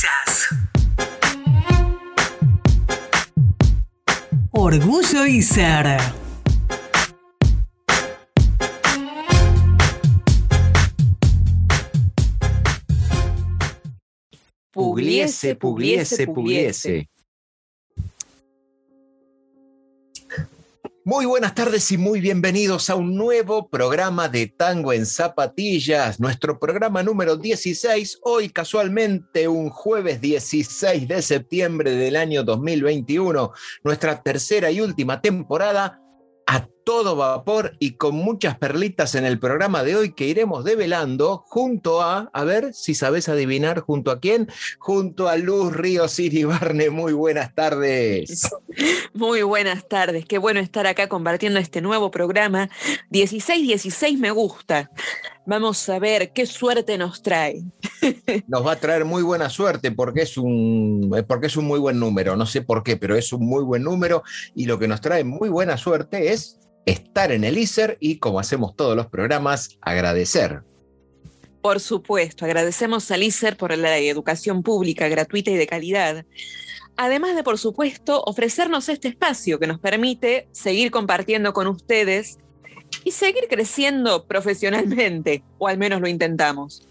Zapatillas. Orgullo y ser. Pugliese, pugliese, pugliese. Muy buenas tardes y muy bienvenidos a un nuevo programa de Tango en Zapatillas, nuestro programa número 16, hoy casualmente un jueves 16 de septiembre del año 2021, nuestra tercera y última temporada todo vapor y con muchas perlitas en el programa de hoy que iremos develando junto a, a ver si sabes adivinar junto a quién, junto a Luz Ríos Iribarne. Muy buenas tardes. Muy buenas tardes, qué bueno estar acá compartiendo este nuevo programa. 16-16 me gusta. Vamos a ver qué suerte nos trae. Nos va a traer muy buena suerte porque es un porque es un muy buen número, no sé por qué, pero es un muy buen número y lo que nos trae muy buena suerte es estar en el ISER y, como hacemos todos los programas, agradecer. Por supuesto, agradecemos al ISER por la educación pública gratuita y de calidad. Además de, por supuesto, ofrecernos este espacio que nos permite seguir compartiendo con ustedes y seguir creciendo profesionalmente, o al menos lo intentamos.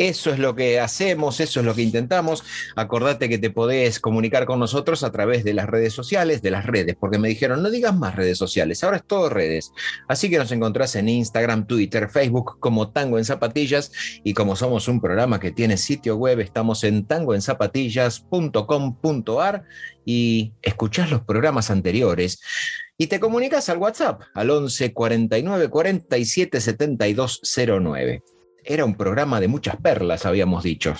Eso es lo que hacemos, eso es lo que intentamos. Acordate que te podés comunicar con nosotros a través de las redes sociales, de las redes, porque me dijeron, no digas más redes sociales, ahora es todo redes. Así que nos encontrás en Instagram, Twitter, Facebook como Tango en Zapatillas y como somos un programa que tiene sitio web, estamos en tangoenzapatillas.com.ar y escuchás los programas anteriores. Y te comunicas al WhatsApp al 11 49 47 72 09 era un programa de muchas perlas, habíamos dicho.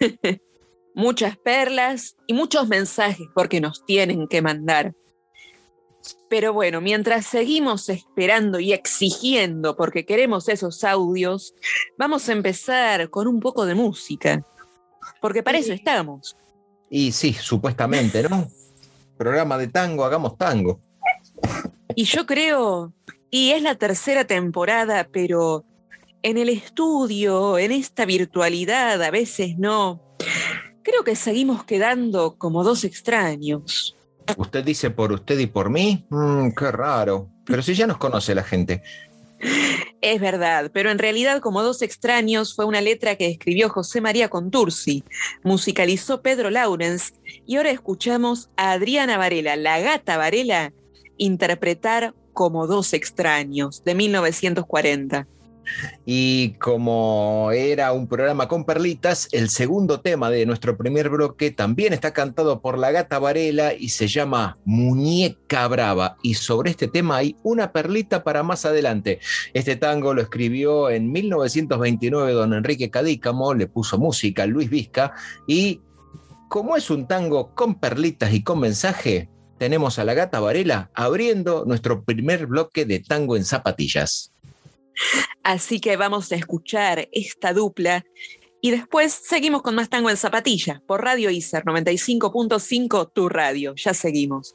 muchas perlas y muchos mensajes porque nos tienen que mandar. Pero bueno, mientras seguimos esperando y exigiendo porque queremos esos audios, vamos a empezar con un poco de música. Porque para eso estamos. Y sí, supuestamente, ¿no? Programa de tango, hagamos tango. Y yo creo, y es la tercera temporada, pero en el estudio, en esta virtualidad, a veces no. Creo que seguimos quedando como dos extraños. ¿Usted dice por usted y por mí? Mm, qué raro. Pero si ya nos conoce la gente. Es verdad, pero en realidad como dos extraños fue una letra que escribió José María Contursi, musicalizó Pedro Laurens y ahora escuchamos a Adriana Varela, la gata Varela, interpretar como dos extraños de 1940. Y como era un programa con perlitas, el segundo tema de nuestro primer bloque también está cantado por la gata Varela y se llama Muñeca Brava. Y sobre este tema hay una perlita para más adelante. Este tango lo escribió en 1929 don Enrique Cadícamo, le puso música Luis Vizca y como es un tango con perlitas y con mensaje, tenemos a la gata Varela abriendo nuestro primer bloque de tango en zapatillas. Así que vamos a escuchar esta dupla y después seguimos con más tango en zapatilla por Radio ICER 95.5, tu radio. Ya seguimos.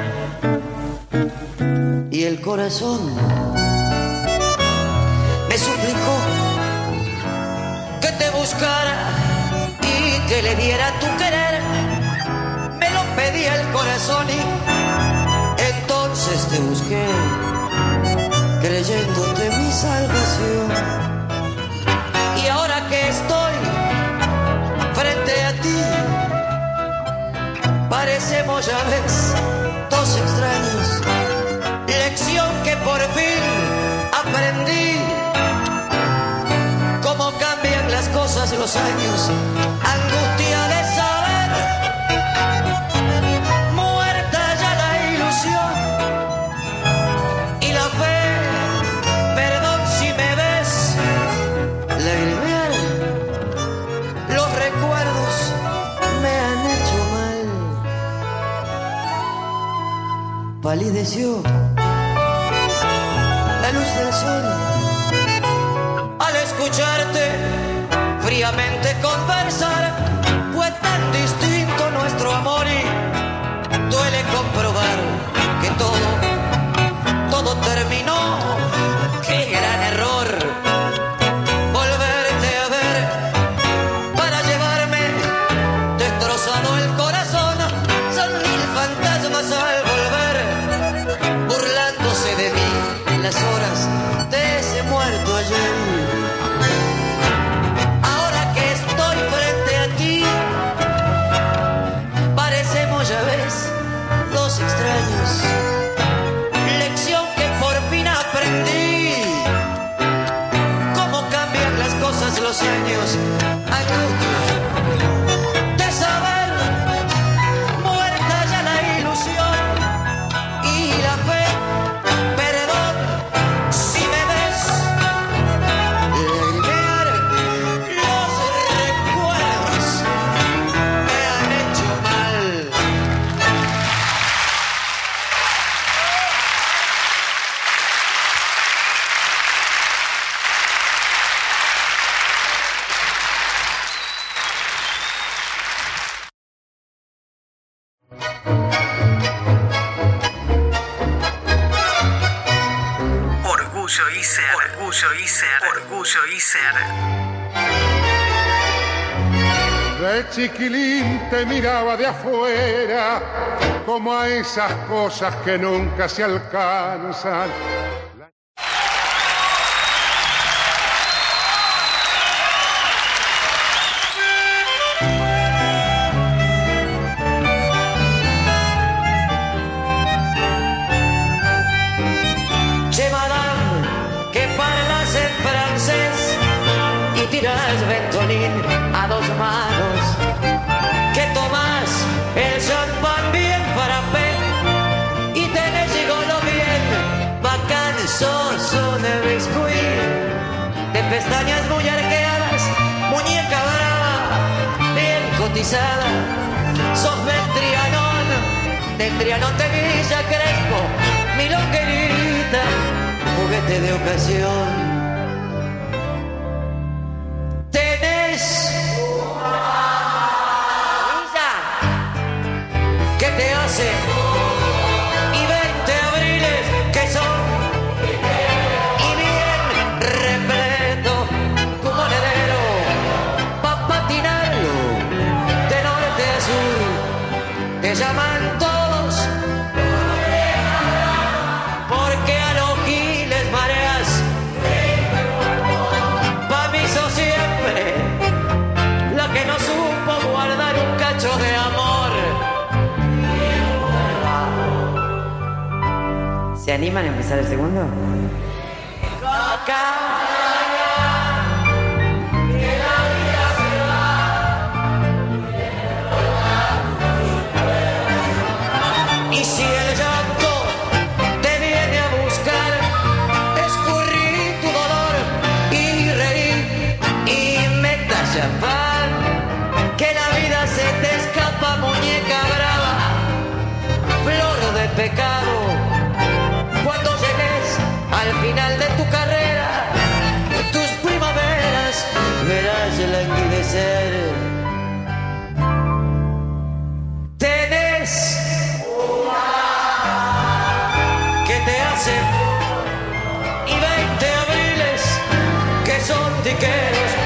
corazón me suplicó que te buscara y que le diera tu querer. Me lo pedía el corazón y entonces te busqué, creyéndote mi salvación. Y ahora que estoy frente a ti, parecemos ya años. Angustia de saber. Muerta ya la ilusión. Y la fe. Perdón si me ves. Lagrimear. Los recuerdos me han hecho mal palideció fríamente conversar, fue tan distinto nuestro amor y duele comprobar que todo, todo terminó. Como a esas cosas que nunca se alcanzan. Pestañas muy arqueadas, muñeca brava, bien cotizada. Sos del Trianón, del Trianón de Villa Crespo, mi longuerita, juguete de ocasión. ¿Se animan a empezar el segundo? girls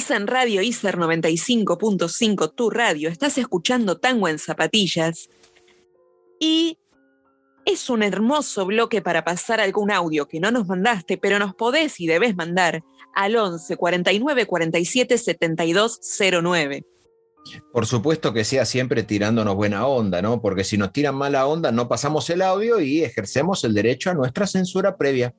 Estás en Radio ICER 95.5, tu radio. Estás escuchando Tango en Zapatillas. Y es un hermoso bloque para pasar algún audio que no nos mandaste, pero nos podés y debés mandar al 11 49 47 72 09. Por supuesto que sea siempre tirándonos buena onda, ¿no? Porque si nos tiran mala onda, no pasamos el audio y ejercemos el derecho a nuestra censura previa.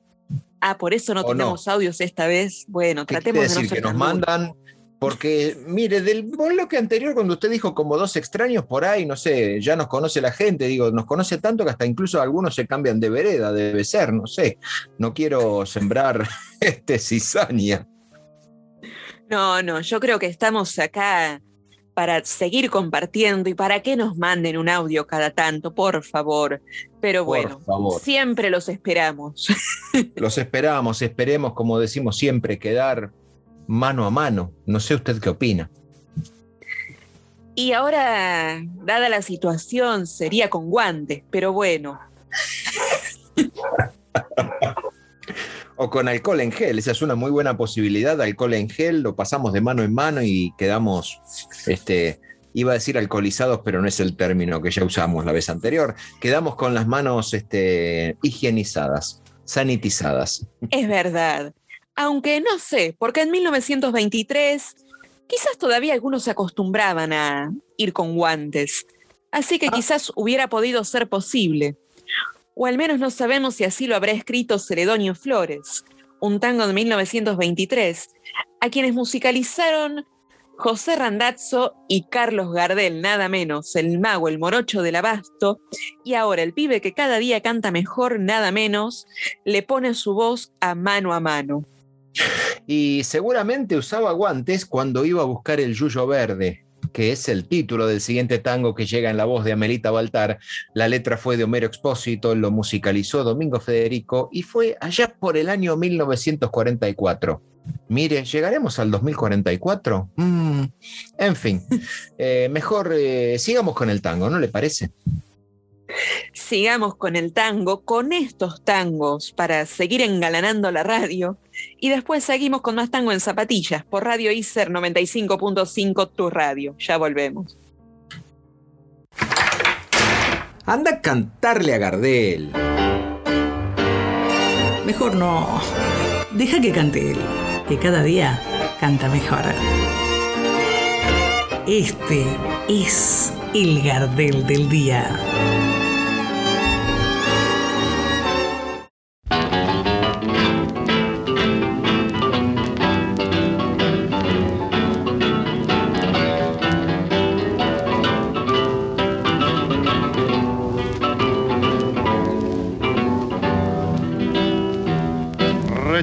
Ah, por eso no tenemos audios esta vez. Bueno, ¿Qué tratemos quiere de no decir que nos mandan? Porque, mire, del bloque anterior, cuando usted dijo como dos extraños por ahí, no sé, ya nos conoce la gente, digo, nos conoce tanto que hasta incluso algunos se cambian de vereda, debe ser, no sé. No quiero sembrar este cizaña. No, no, yo creo que estamos acá para seguir compartiendo y para que nos manden un audio cada tanto, por favor. Pero bueno, favor. siempre los esperamos. Los esperamos, esperemos, como decimos siempre, quedar mano a mano. No sé usted qué opina. Y ahora, dada la situación, sería con guantes, pero bueno, O con alcohol en gel, esa es una muy buena posibilidad. Alcohol en gel, lo pasamos de mano en mano y quedamos, este, iba a decir alcoholizados, pero no es el término que ya usamos la vez anterior. Quedamos con las manos este, higienizadas, sanitizadas. es verdad. Aunque no sé, porque en 1923 quizás todavía algunos se acostumbraban a ir con guantes. Así que quizás hubiera podido ser posible. O al menos no sabemos si así lo habrá escrito Celedonio Flores, un tango de 1923, a quienes musicalizaron José Randazzo y Carlos Gardel, nada menos, el mago, el morocho del abasto, y ahora el pibe que cada día canta mejor, nada menos, le pone su voz a mano a mano. Y seguramente usaba guantes cuando iba a buscar el yuyo verde, que es el título del siguiente tango que llega en la voz de Amelita Baltar. La letra fue de Homero Expósito, lo musicalizó Domingo Federico y fue allá por el año 1944. Mire, ¿llegaremos al 2044? Mm, en fin, eh, mejor eh, sigamos con el tango, ¿no le parece? Sigamos con el tango, con estos tangos, para seguir engalanando la radio. Y después seguimos con más tango en zapatillas por Radio ICER 95.5, tu radio. Ya volvemos. Anda a cantarle a Gardel. Mejor no. Deja que cante él, que cada día canta mejor. Este es el Gardel del día.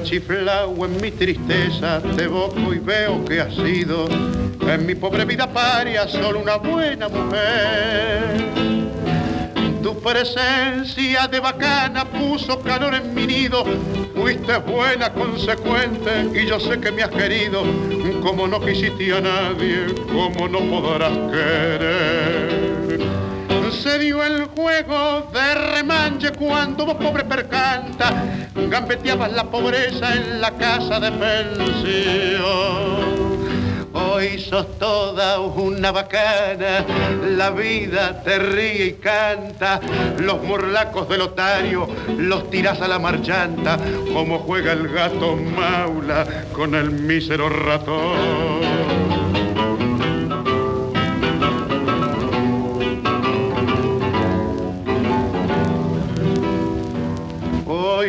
Rechiflao en mi tristeza, te evoco y veo que has sido en mi pobre vida paria solo una buena mujer. Tu presencia de bacana puso calor en mi nido, fuiste buena, consecuente y yo sé que me has querido, como no quisiste a nadie, como no podrás querer se dio el juego de remanche cuando vos pobre percanta gambeteabas la pobreza en la casa de pensión. Hoy sos toda una bacana, la vida te ríe y canta, los morlacos del otario los tirás a la marchanta, como juega el gato maula con el mísero ratón.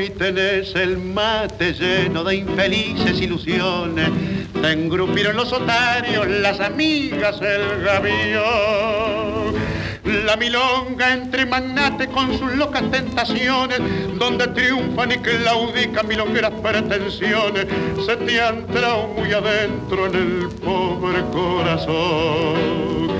Hoy tenés el mate lleno de infelices ilusiones. Te engrupieron los otarios, las amigas, el gavión. La milonga entre magnates con sus locas tentaciones, donde triunfan y claudican milongueras pretensiones, se te han entrado muy adentro en el pobre corazón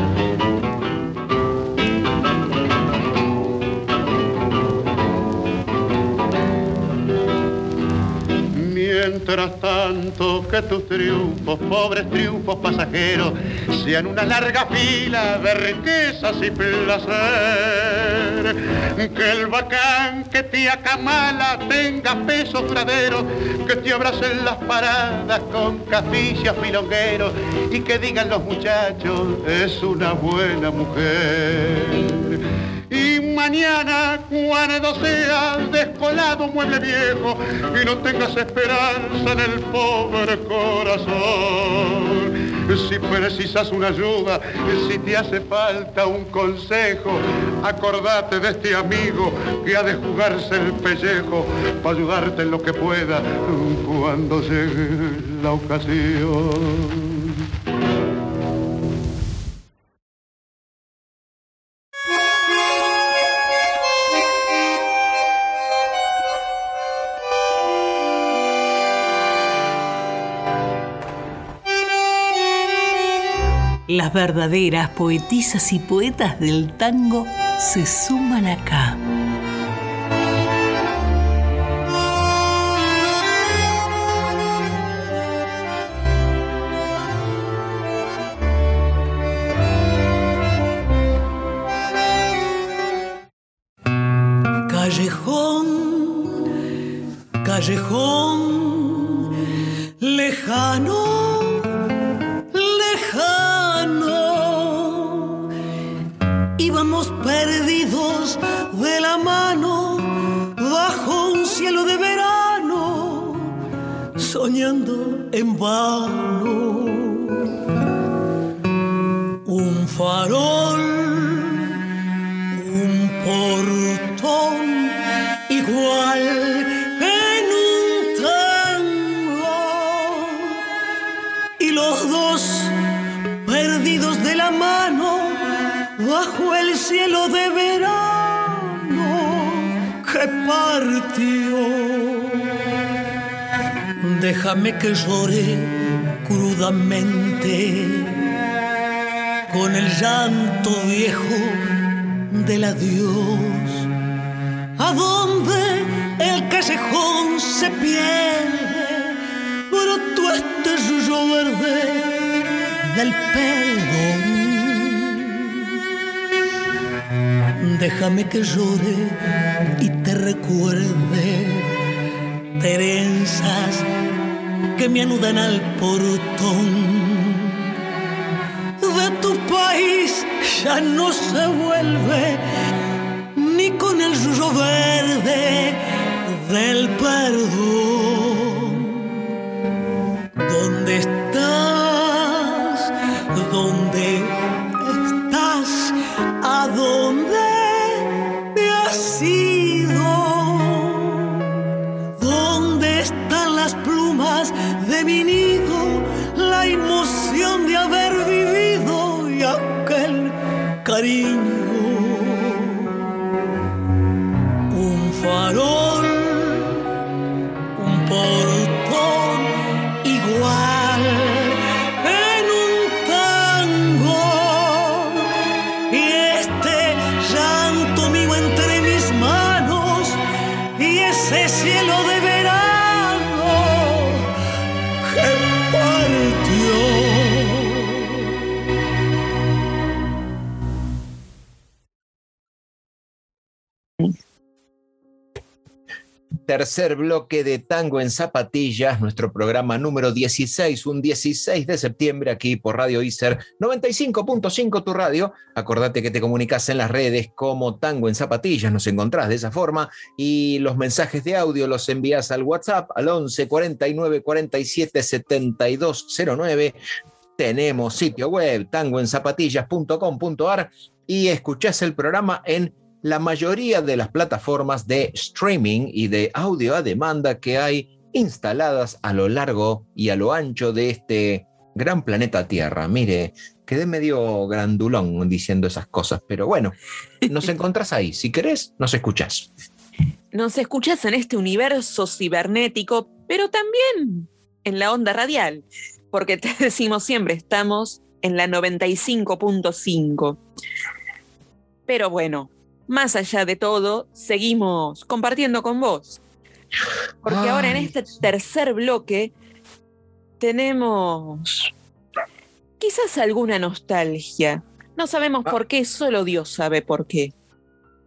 Mientras tanto que tus triunfos, pobres triunfos pasajeros, sean una larga fila de riquezas y placer. Que el bacán que te acamala tenga peso duraderos, que te abracen las paradas con caficias filongueros y que digan los muchachos, es una buena mujer y mañana cuando seas descolado mueble viejo y no tengas esperanza en el pobre corazón. Si precisas una ayuda, si te hace falta un consejo, acordate de este amigo que ha de jugarse el pellejo para ayudarte en lo que pueda cuando llegue la ocasión. Las verdaderas poetisas y poetas del tango se suman acá. Callejón, callejón, que llore crudamente con el llanto viejo del adiós. A donde el callejón se pierde, tú este suyo verde del perdón. Déjame que llore y te recuerde trenzas que me anudan al portón. De tu país ya no se vuelve ni con el ruso verde del perdón. Tercer bloque de Tango en Zapatillas, nuestro programa número 16, un 16 de septiembre aquí por Radio ICER 95.5 tu radio. Acordate que te comunicas en las redes como Tango en Zapatillas, nos encontrás de esa forma y los mensajes de audio los envías al WhatsApp al 11 49 47 72 09. Tenemos sitio web tangoenzapatillas.com.ar y escuchás el programa en la mayoría de las plataformas de streaming y de audio a demanda que hay instaladas a lo largo y a lo ancho de este gran planeta Tierra. Mire, quedé medio grandulón diciendo esas cosas, pero bueno, nos encontrás ahí. Si querés, nos escuchás. Nos escuchás en este universo cibernético, pero también en la onda radial, porque te decimos siempre, estamos en la 95.5. Pero bueno, más allá de todo, seguimos compartiendo con vos. Porque ahora en este tercer bloque tenemos quizás alguna nostalgia. No sabemos Ah. por qué, solo Dios sabe por qué.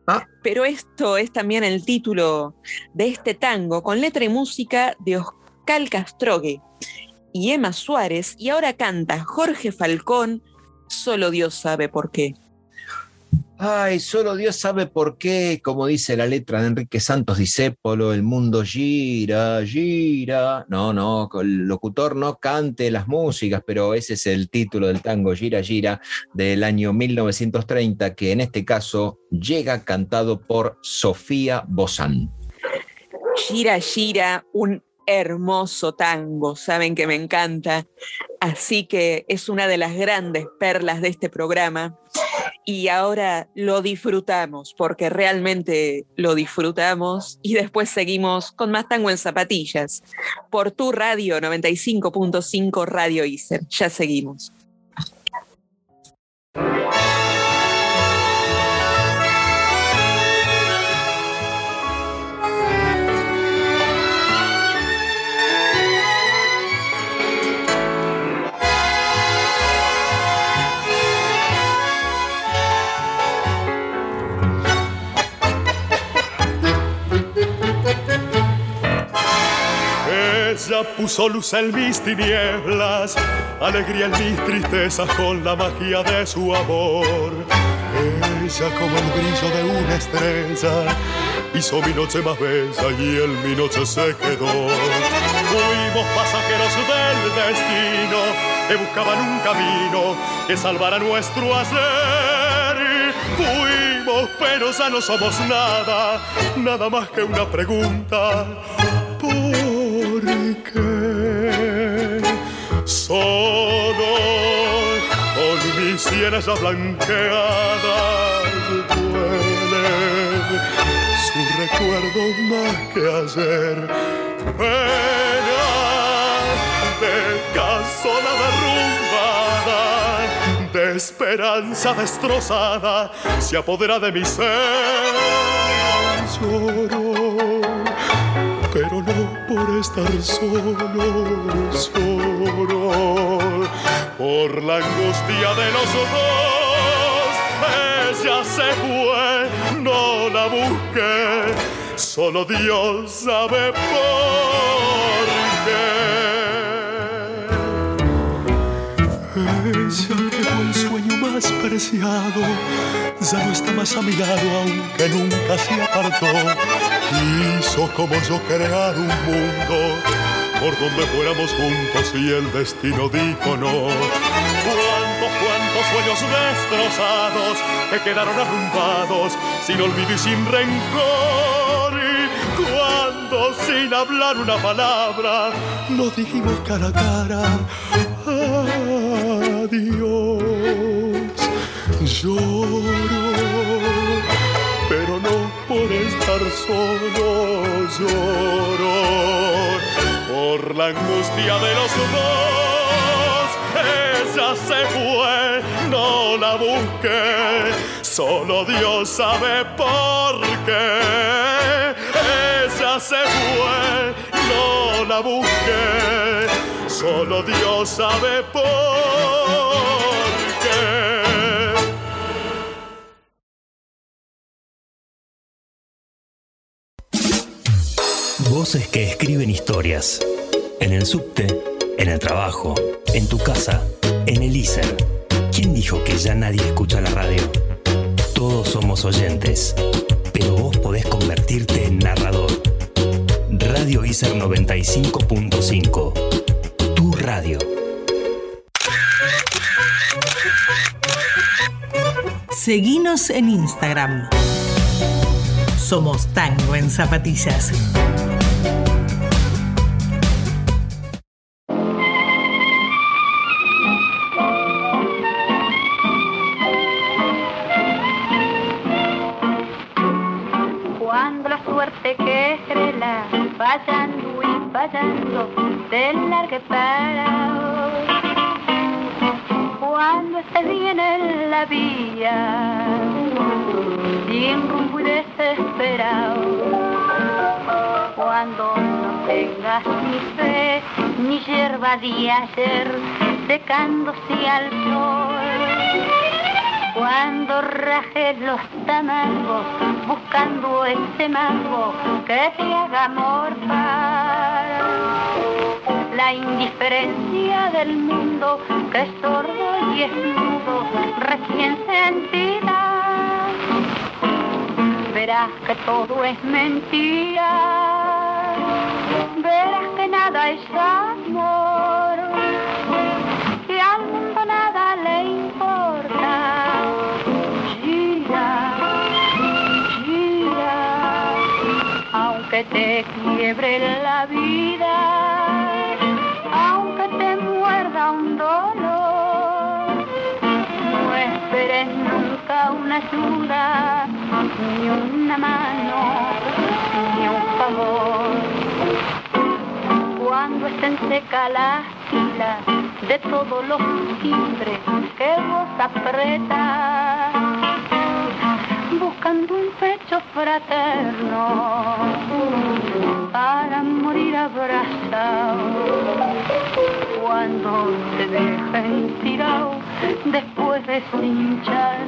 Ah. Pero esto es también el título de este tango con letra y música de Oscar Castrogue y Emma Suárez y ahora canta Jorge Falcón, solo Dios sabe por qué. Ay, solo Dios sabe por qué, como dice la letra de Enrique Santos Discépolo, el mundo gira, gira. No, no, el locutor no cante las músicas, pero ese es el título del tango Gira, gira del año 1930, que en este caso llega cantado por Sofía Bozán. Gira, gira, un hermoso tango, saben que me encanta. Así que es una de las grandes perlas de este programa. Y ahora lo disfrutamos, porque realmente lo disfrutamos. Y después seguimos con más tango en zapatillas. Por tu radio 95.5 Radio ICER. Ya seguimos. Ella puso luz en mis tinieblas, alegría en mis tristezas con la magia de su amor. Ella como el brillo de una estrella hizo mi noche más bella y en mi noche se quedó. Fuimos pasajeros del destino que buscaban un camino que salvara nuestro ayer. Fuimos, pero ya no somos nada, nada más que una pregunta. ¿Por qué? Solo con mis sienes ya blanqueadas duele su recuerdo más que ayer. Pena de casola derrumbada, de esperanza destrozada, se apodera de mi ser. Lloro por estar solo, solo, por la angustia de los dos. Ella se fue, no la busqué, solo Dios sabe por qué. Ella fue el sueño más preciado, ya no está más a mi lado, aunque nunca se apartó. Quiso como yo crear un mundo por donde fuéramos juntos y el destino dijo no. Cuántos, cuántos sueños destrozados que quedaron arrumbados sin olvido y sin rencor. Y cuando sin hablar una palabra nos dijimos cara a cara adiós. Lloro pero no por estar solo lloro, por la angustia de los dos. Ella se fue, no la busqué, solo Dios sabe por qué. Ella se fue, no la busqué, solo Dios sabe por qué. Voces que escriben historias. En el subte, en el trabajo, en tu casa, en el ISER. ¿Quién dijo que ya nadie escucha la radio? Todos somos oyentes, pero vos podés convertirte en narrador. Radio ISER 95.5. Tu radio. Seguinos en Instagram. Somos Tango en Zapatillas. En la vía, sin rumbo y desesperado. Cuando no tengas ni fe, ni hierba de ayer, secándose al sol. Cuando rajes los tamangos, buscando ese mango que te haga morfar. La indiferencia del mundo que es sordo y es mudo, recién sentida. Verás que todo es mentira, verás que nada es amor, que al mundo nada le importa. Gira, gira, aunque te quiebre la vida, una ayuda, ni una mano, ni un favor. Cuando estén seca la fila de todos los timbres que vos apretas, buscando un pecho fraterno para morir abrazado. Cuando te dejen tirado después de cinchar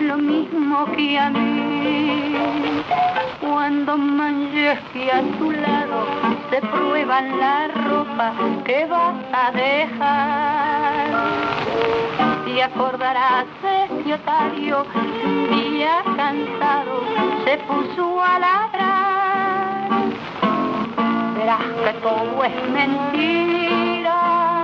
lo mismo que a mí. Cuando manches que a tu lado se prueban la ropa que vas a dejar. Te acordarás otario, un día cansado se puso a ladrar. Verás que todo es mentira,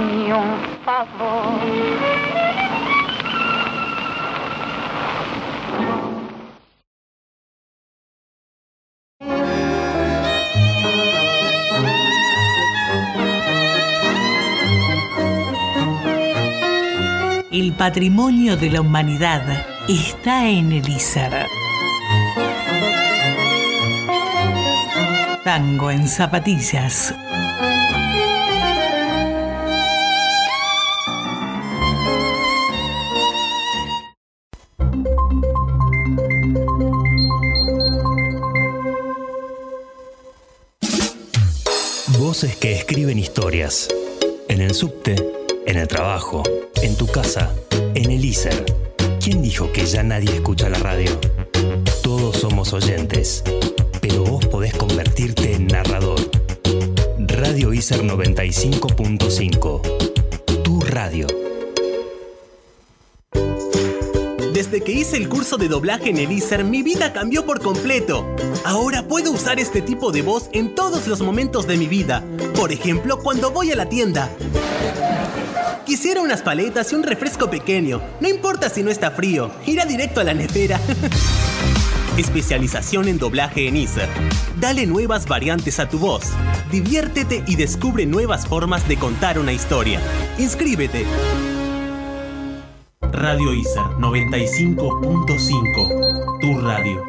un favor. El patrimonio de la humanidad está en el. Tango en zapatillas. Voces que escriben historias. En el subte, en el trabajo, en tu casa, en el ISER. ¿Quién dijo que ya nadie escucha la radio? Todos somos oyentes, pero vos podés convertirte en narrador. Radio ISER 95.5. Tu radio. Que hice el curso de doblaje en el ISER, mi vida cambió por completo. Ahora puedo usar este tipo de voz en todos los momentos de mi vida. Por ejemplo, cuando voy a la tienda. Quisiera unas paletas y un refresco pequeño. No importa si no está frío, irá directo a la nevera. Especialización en doblaje en ISER. Dale nuevas variantes a tu voz. Diviértete y descubre nuevas formas de contar una historia. Inscríbete. Radio ISER 95.5. Tu radio.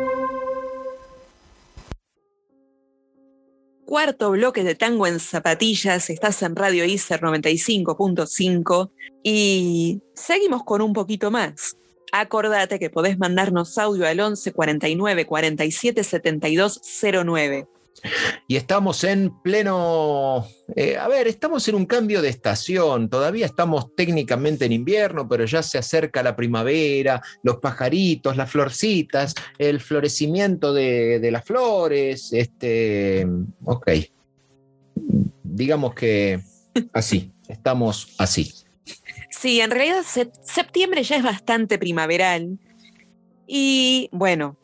cuarto bloque de Tango en Zapatillas. Estás en Radio ICER 95.5 y seguimos con un poquito más. Acordate que podés mandarnos audio al 11 49 47 72 09. Y estamos en pleno, eh, a ver, estamos en un cambio de estación, todavía estamos técnicamente en invierno, pero ya se acerca la primavera, los pajaritos, las florcitas, el florecimiento de, de las flores, este, ok, digamos que así, estamos así. Sí, en realidad septiembre ya es bastante primaveral. Y bueno,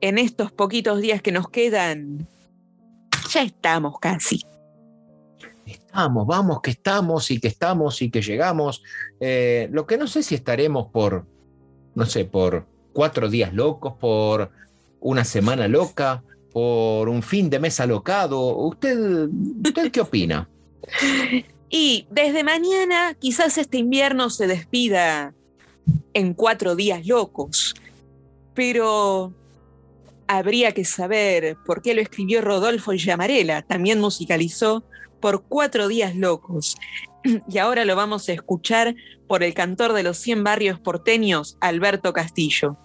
en estos poquitos días que nos quedan ya estamos casi. Estamos, vamos que estamos y que estamos y que llegamos. Eh, lo que no sé si estaremos por, no sé, por cuatro días locos, por una semana loca, por un fin de mes alocado. ¿Usted, usted qué opina? Y desde mañana quizás este invierno se despida en cuatro días locos, pero habría que saber por qué lo escribió Rodolfo Llamarela, también musicalizó por Cuatro Días Locos. Y ahora lo vamos a escuchar por el cantor de los 100 barrios porteños, Alberto Castillo.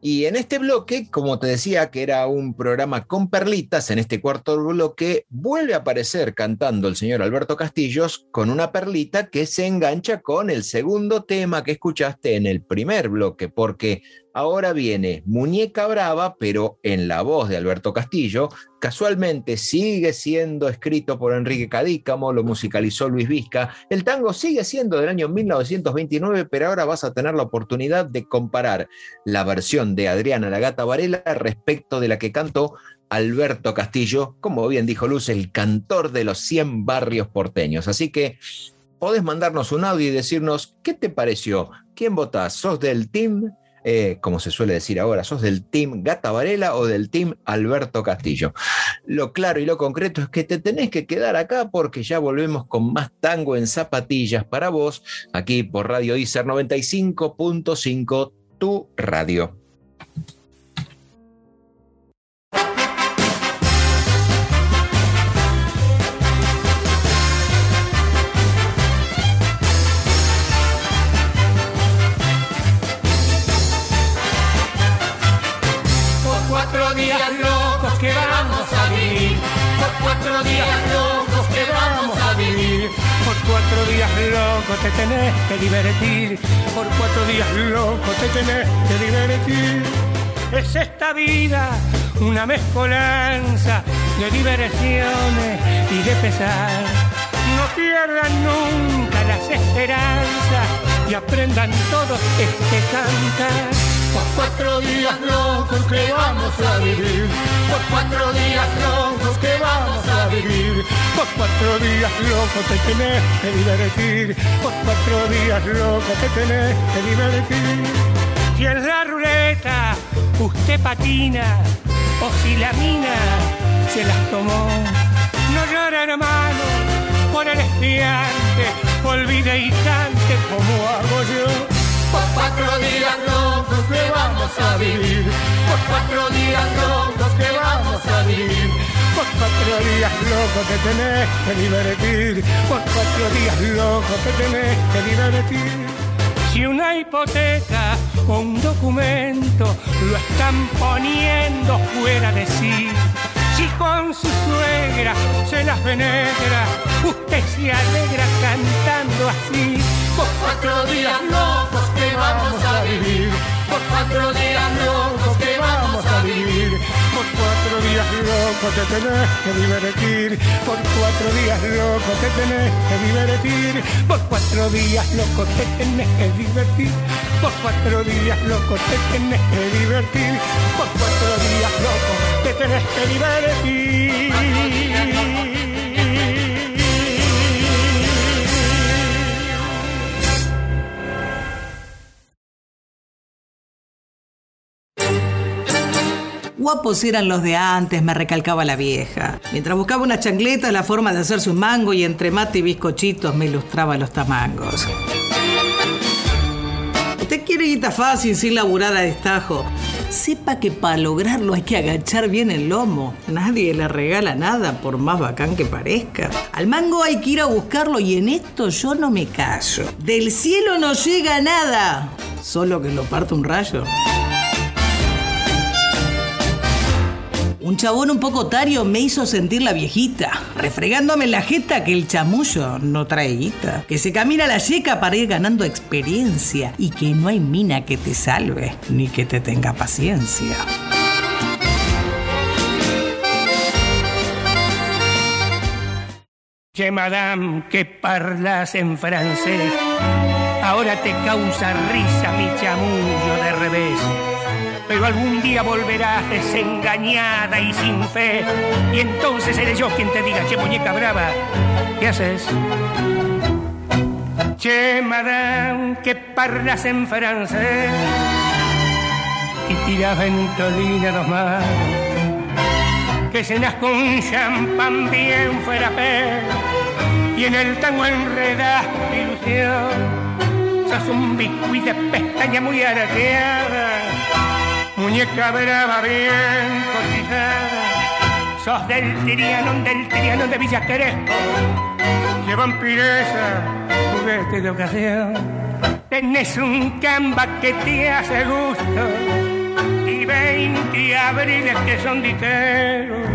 Y en este bloque, como te decía que era un programa con perlitas, en este cuarto bloque vuelve a aparecer cantando el señor Alberto Castillos con una perlita que se engancha con el segundo tema que escuchaste en el primer bloque, porque Ahora viene Muñeca Brava, pero en la voz de Alberto Castillo. Casualmente sigue siendo escrito por Enrique Cadícamo, lo musicalizó Luis Vizca. El tango sigue siendo del año 1929, pero ahora vas a tener la oportunidad de comparar la versión de Adriana La Gata Varela respecto de la que cantó Alberto Castillo, como bien dijo Luz, el cantor de los 100 barrios porteños. Así que podés mandarnos un audio y decirnos qué te pareció, quién votás, sos del team eh, como se suele decir ahora, sos del team Gata Varela o del team Alberto Castillo. Lo claro y lo concreto es que te tenés que quedar acá porque ya volvemos con más tango en zapatillas para vos, aquí por Radio ICER 95.5, tu radio. Te tenés que divertir, por cuatro días loco te tenés que divertir. Es esta vida una mezcolanza de diversiones y de pesar. No pierdan nunca las esperanzas y aprendan todos este cantar por cuatro días locos que vamos a vivir. Por cuatro días locos Por cuatro días locos te tenés que divertir. Por cuatro días locos te tenés que divertir. Si en la ruleta usted patina o si la mina se las tomó, no llora hermano por el espiante, olvide y cante como hago yo por cuatro días locos que vamos a vivir. Por cuatro días locos días locos que tenés que divertir. Por cuatro días locos que tenés que divertir. Si una hipoteca o un documento lo están poniendo fuera de sí. Si con su suegra se las penetra, usted se alegra cantando así por cuatro días locos que vamos a vivir, por cuatro días locos que vamos a vivir, por cuatro días locos te tenés que divertir, por cuatro días locos te tenés que divertir, por cuatro días locos te tenés que divertir, por cuatro días locos te tenés que divertir, por cuatro días locos te tenés que divertir. Guapos eran los de antes, me recalcaba la vieja. Mientras buscaba una chancleta, la forma de hacerse un mango y entre mate y bizcochitos me ilustraba los tamangos. Usted quiere guita fácil sin laburar a destajo. sepa que para lograrlo hay que agachar bien el lomo. Nadie le regala nada, por más bacán que parezca. Al mango hay que ir a buscarlo y en esto yo no me callo. Del cielo no llega nada, solo que lo parte un rayo. Un chabón un poco tario me hizo sentir la viejita, refregándome la jeta que el chamullo no trae guita, que se camina la yeca para ir ganando experiencia y que no hay mina que te salve ni que te tenga paciencia. Che, madame, que parlas en francés. Ahora te causa risa mi chamullo de revés. Pero algún día volverás desengañada y sin fe. Y entonces seré yo quien te diga, che, muñeca brava, ¿qué haces? Che, madame, que parlas en francés. Y tiras ventolina dos más que cenas con champán bien fuera pe y en el tango enredas ilusión. Sos un biscuit de pestaña muy arqueada, muñeca brava bien cotizada. Sos del Tiriano, del Tiriano de Villa Crespo, que vampiresa, juguete de ocasión. Tenés un camba que te hace gusto. Y 20 abriles que son diteros.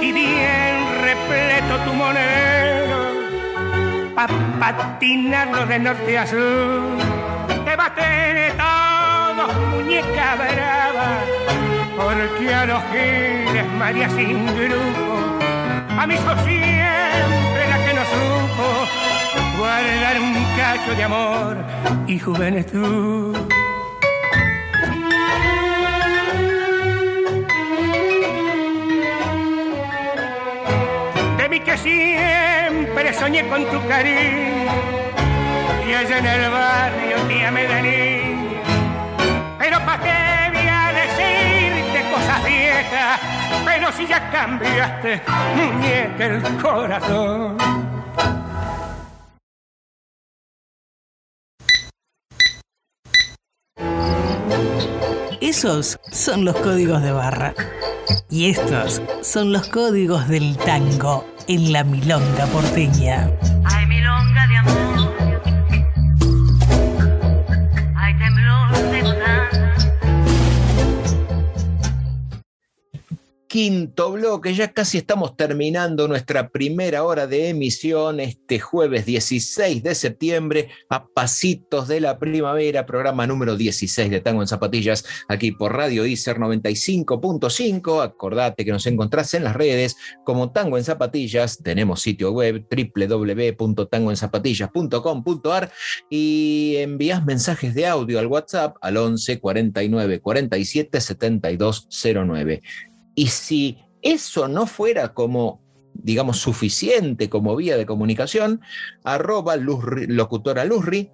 Y bien repleto tu monedero. Pa' patinarlo de norte a sur. Te va a tener muñeca brava porque a los giles María sin grupo a mí fue siempre la que no supo guardar un cacho de amor y juventud. De mí que siempre soñé con tu cariño y allá en el barrio te amé de niño. Pero pa' qué voy a decirte cosas viejas, pero si ya cambiaste, muñeca el corazón. Esos son los códigos de barra. Y estos son los códigos del tango en la milonga porteña. Ay, milonga de amor. Quinto bloque, ya casi estamos terminando nuestra primera hora de emisión este jueves 16 de septiembre a pasitos de la primavera, programa número 16 de Tango en Zapatillas, aquí por Radio ICER 95.5. Acordate que nos encontrás en las redes como Tango en Zapatillas, tenemos sitio web www.tangoenzapatillas.com.ar y envías mensajes de audio al WhatsApp al 11 49 47 72 09. Y si eso no fuera como, digamos, suficiente como vía de comunicación, arroba Luz, locutora Luzri,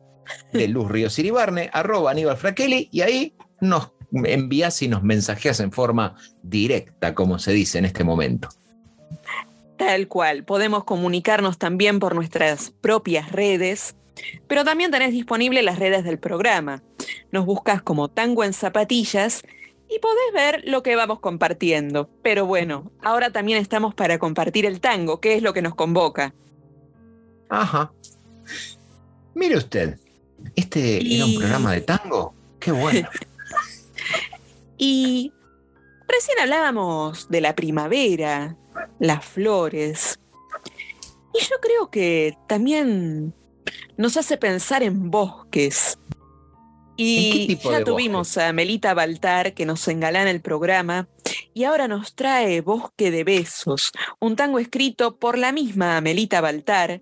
de Luz Río Siribarne, arroba Aníbal Fraquelli, y ahí nos envías y nos mensajeas en forma directa, como se dice en este momento. Tal cual, podemos comunicarnos también por nuestras propias redes, pero también tenés disponible las redes del programa. Nos buscas como Tango en Zapatillas y podés ver lo que vamos compartiendo. Pero bueno, ahora también estamos para compartir el tango, que es lo que nos convoca. Ajá. Mire usted, este era un programa de tango. Qué bueno. Y recién hablábamos de la primavera, las flores. Y yo creo que también nos hace pensar en bosques. ¿En Y ya tuvimos a Melita Baltar que nos engalana el programa y ahora nos trae Bosque de Besos, un tango escrito por la misma Melita Baltar.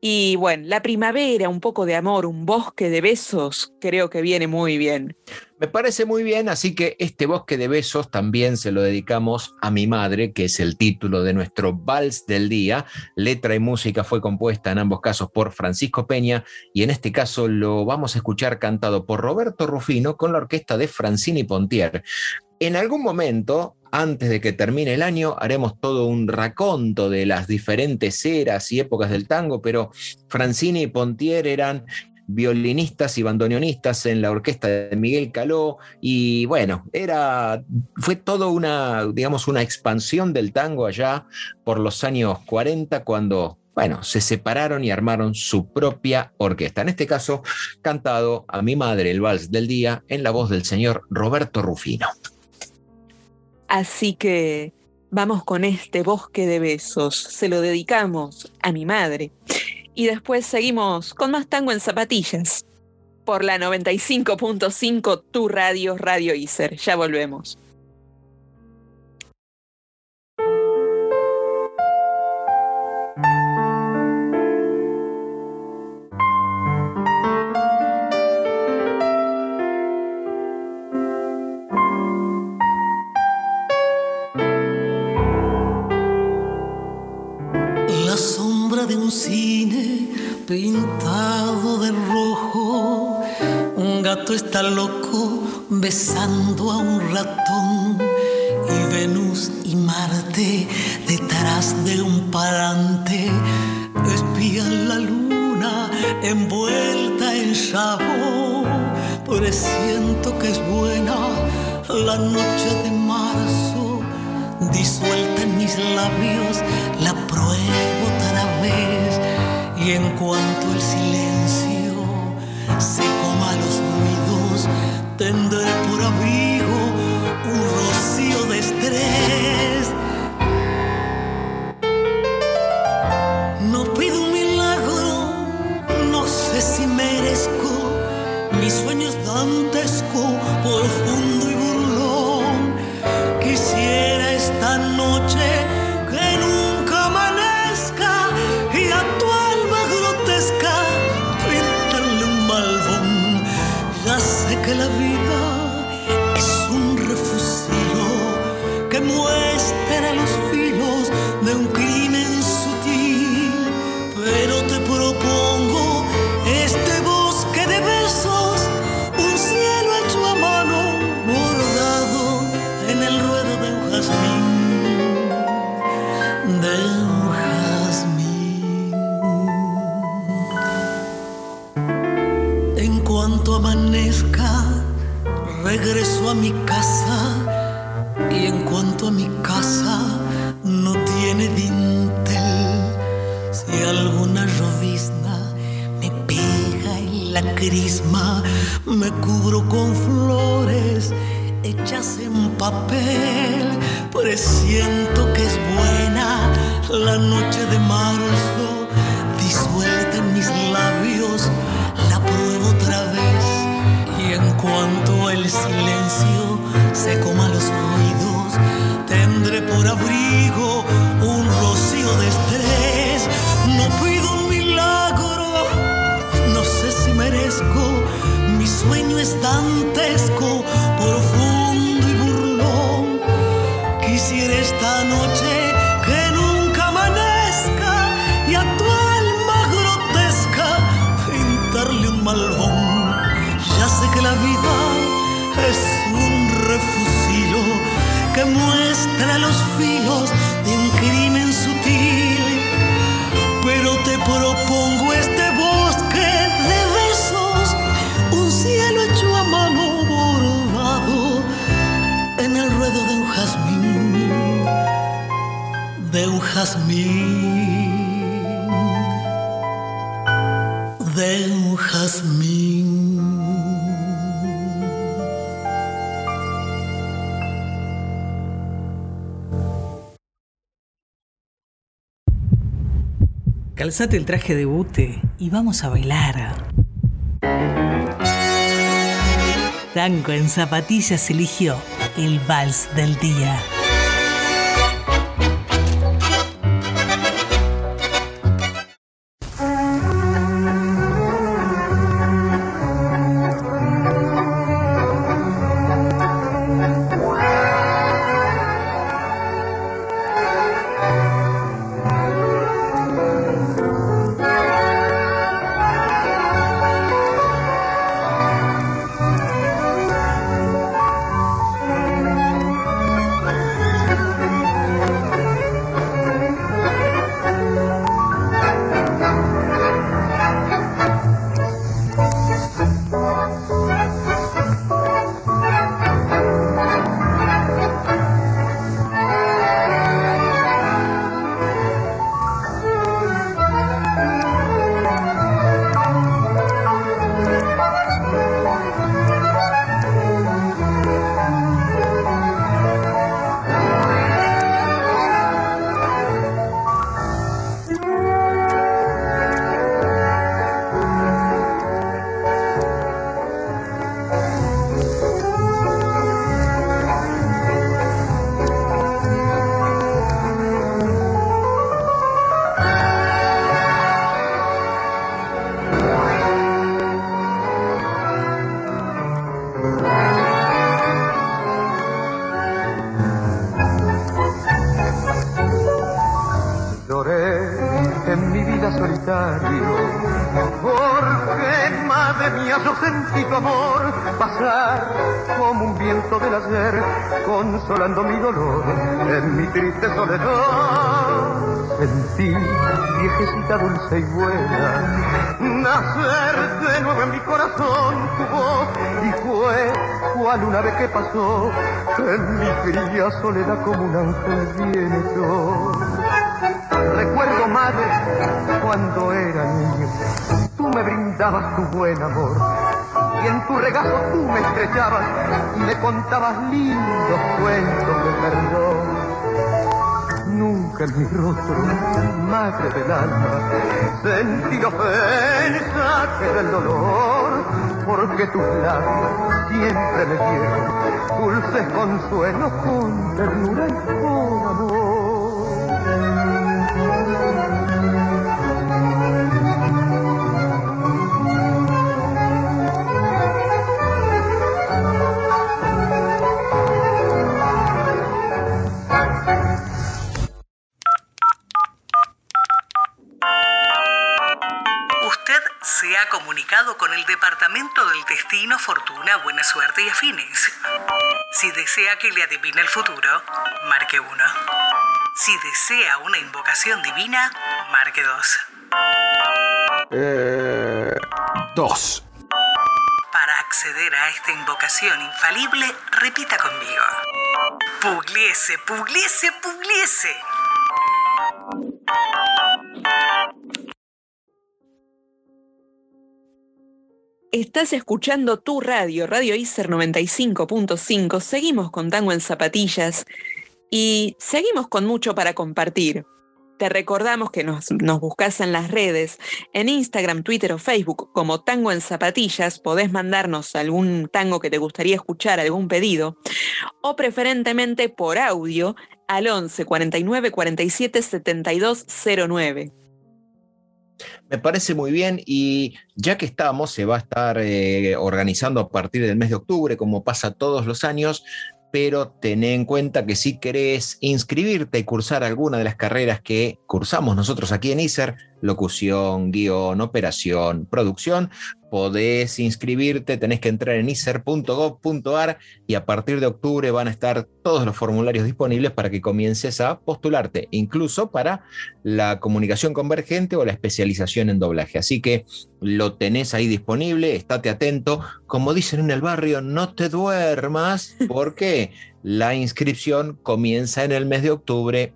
Y bueno, la primavera, un poco de amor, un bosque de besos, creo que viene muy bien. Me parece muy bien, así que este bosque de besos también se lo dedicamos a mi madre, que es el título de nuestro vals del día. Letra y música fue compuesta en ambos casos por Francisco Peña y en este caso lo vamos a escuchar cantado por Roberto Rufino con la orquesta de Francini Pontier. En algún momento, antes de que termine el año, haremos todo un raconto de las diferentes eras y épocas del tango, pero Francini y Pontier eran violinistas y bandoneonistas en la orquesta de Miguel Caló y bueno, era fue todo una digamos una expansión del tango allá por los años 40 cuando bueno, se separaron y armaron su propia orquesta. En este caso, cantado a mi madre el vals del día en la voz del señor Roberto Rufino. Así que vamos con este bosque de besos, se lo dedicamos a mi madre. Y después seguimos con más tango en zapatillas. Por la 95.5 Tu Radio Radio Iser. Ya volvemos. Un cine pintado de rojo. Un gato está loco besando a un ratón. Y Venus y Marte detrás de un parante espían la luna envuelta en jabón. Presiento que es buena la noche de marzo disuelta en mis labios, la pruebo otra Y en cuanto el silencio se coma los ruidos, tendré por abrigo un rocío de estrés. No pido un milagro, no sé si merezco mis sueños dantesco, profundo Calzate el traje de bute y vamos a bailar. Tango en zapatillas eligió el vals del día. Soledad. Sentí, viejecita dulce y buena, nacer de nuevo en mi corazón tu voz y fue cual una vez que pasó en mi fría soledad como un ángel viene yo. Recuerdo, madre, cuando era niño, tú me brindabas tu buen amor y en tu regazo tú me estrechabas y me contabas lindos cuentos de perdón. Nunca en mi rostro, madre del alma, sentí la que del dolor, porque tus labios siempre me dieron dulces consuelos con ternura y desea que le adivine el futuro, marque 1. Si desea una invocación divina, marque 2. Eh, dos. Para acceder a esta invocación infalible, repita conmigo. Pugliese, pugliese, pugliese. Estás escuchando tu radio, Radio Icer 95.5. Seguimos con Tango en Zapatillas y seguimos con mucho para compartir. Te recordamos que nos, nos buscas en las redes, en Instagram, Twitter o Facebook como Tango en Zapatillas. Podés mandarnos algún tango que te gustaría escuchar, algún pedido, o preferentemente por audio al 11 49 47 72 09. Me parece muy bien y ya que estamos, se va a estar eh, organizando a partir del mes de octubre, como pasa todos los años, pero ten en cuenta que si querés inscribirte y cursar alguna de las carreras que cursamos nosotros aquí en ISER, locución, guion, operación, producción, podés inscribirte, tenés que entrar en iser.gov.ar y a partir de octubre van a estar todos los formularios disponibles para que comiences a postularte, incluso para la comunicación convergente o la especialización en doblaje. Así que lo tenés ahí disponible, estate atento. Como dicen en el barrio, no te duermas porque la inscripción comienza en el mes de octubre.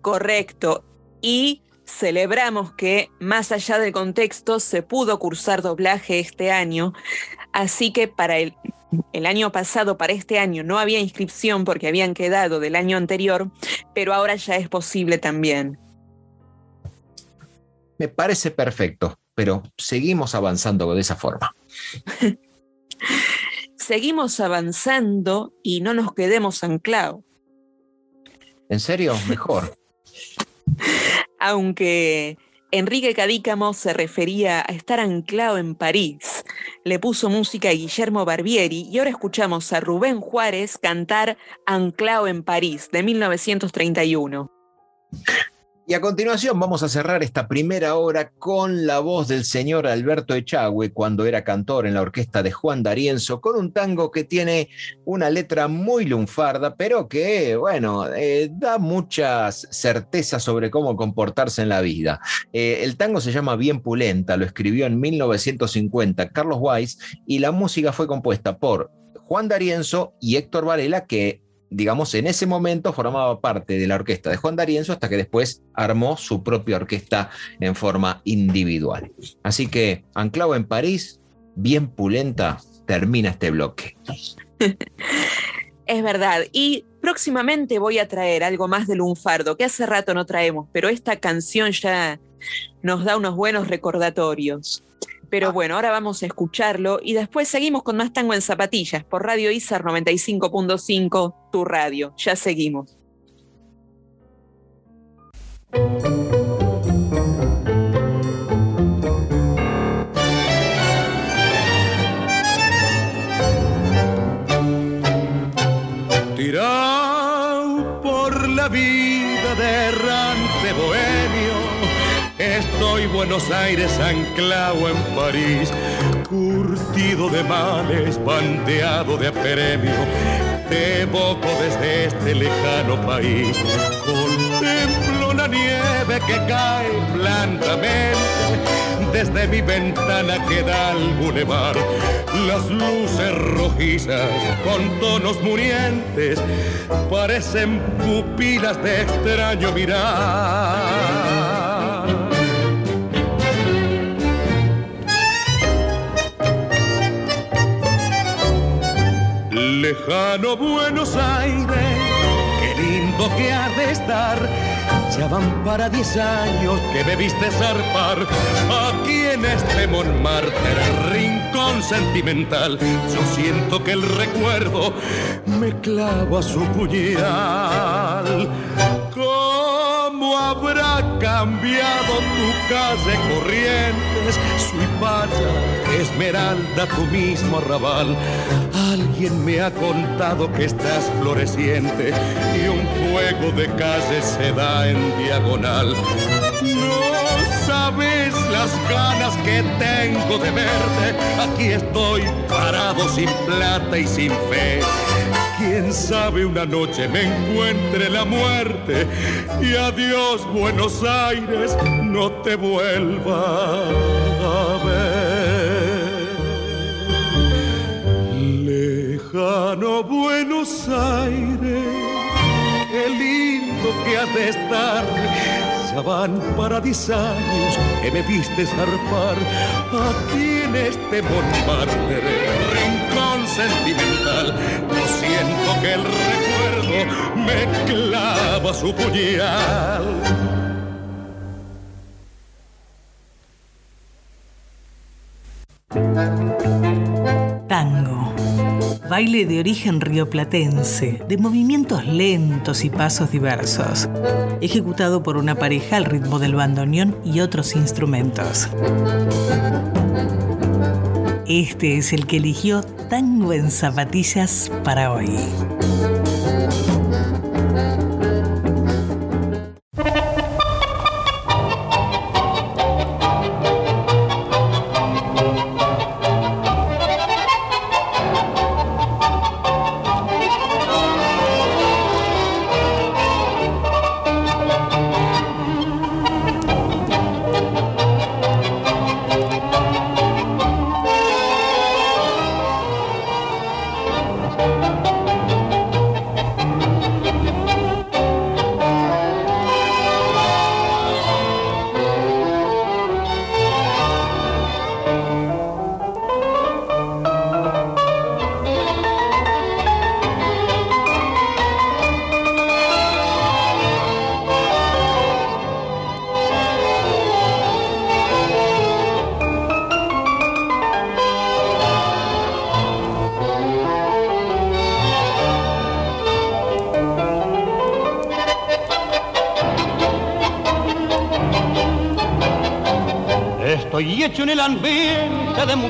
Correcto. Y celebramos que, más allá del contexto, se pudo cursar doblaje este año. Así que para el, el, año pasado, para este año, no había inscripción porque habían quedado del año anterior, pero ahora ya es posible también. Me parece perfecto, pero seguimos avanzando de esa forma. seguimos avanzando y no nos quedemos anclados. ¿En serio? Mejor. Aunque Enrique Cadícamo se refería a estar anclado en París. Le puso música a Guillermo Barbieri y ahora escuchamos a Rubén Juárez cantar Anclao en París de 1931. Y a continuación vamos a cerrar esta primera hora con la voz del señor Alberto Echagüe cuando era cantor en la orquesta de Juan D'Arienzo, con un tango que tiene una letra muy lunfarda, pero que, bueno, eh, da muchas certezas sobre cómo comportarse en la vida. Eh, el tango se llama Bien Pulenta, lo escribió en 1950 Carlos Weiss y la música fue compuesta por Juan D'Arienzo y Héctor Varela, que digamos, en ese momento formaba parte de la orquesta de Juan D'Arienzo hasta que después armó su propia orquesta en forma individual. Así que, anclado en París, bien pulenta, termina este bloque. Es verdad, y próximamente voy a traer algo más de lunfardo, que hace rato no traemos, pero esta canción ya nos da unos buenos recordatorios. Pero bueno, ahora vamos a escucharlo y después seguimos con más tango en zapatillas por Radio ISAR 95.5, tu radio. Ya seguimos. Estoy Buenos Aires anclado en París, curtido de males, bandeado de apremio. Te evoco desde este lejano país, contemplo la nieve que cae blandamente desde mi ventana que da al bulevar. Las luces rojizas con tonos murientes parecen pupilas de extraño mirar. Lejano Buenos Aires, qué lindo que ha de estar. Ya van para diez años que me viste zarpar aquí en este Montmartre, rincón sentimental. Yo siento que el recuerdo me clava su puñal. ¿Cómo habrá cambiado tu calle Corrientes, Suipacha, Esmeralda, tu mismo arrabal? Alguien me ha contado que estás floreciente y un juego de calle se da en diagonal. No sabes las ganas que tengo de verte. Aquí estoy parado sin plata y sin fe. Quién sabe una noche me encuentre la muerte y adiós Buenos Aires no te vuelva a ver. Lejano Buenos Aires, qué lindo que has de estar. Ya van para diez años que me viste zarpar aquí en este Montmartre, rincón sentimental. Yo siento que el recuerdo me clava su puñal. Tango. Baile de origen rioplatense, de movimientos lentos y pasos diversos, ejecutado por una pareja al ritmo del bandoneón y otros instrumentos. Este es el que eligió Tango en Zapatillas para hoy.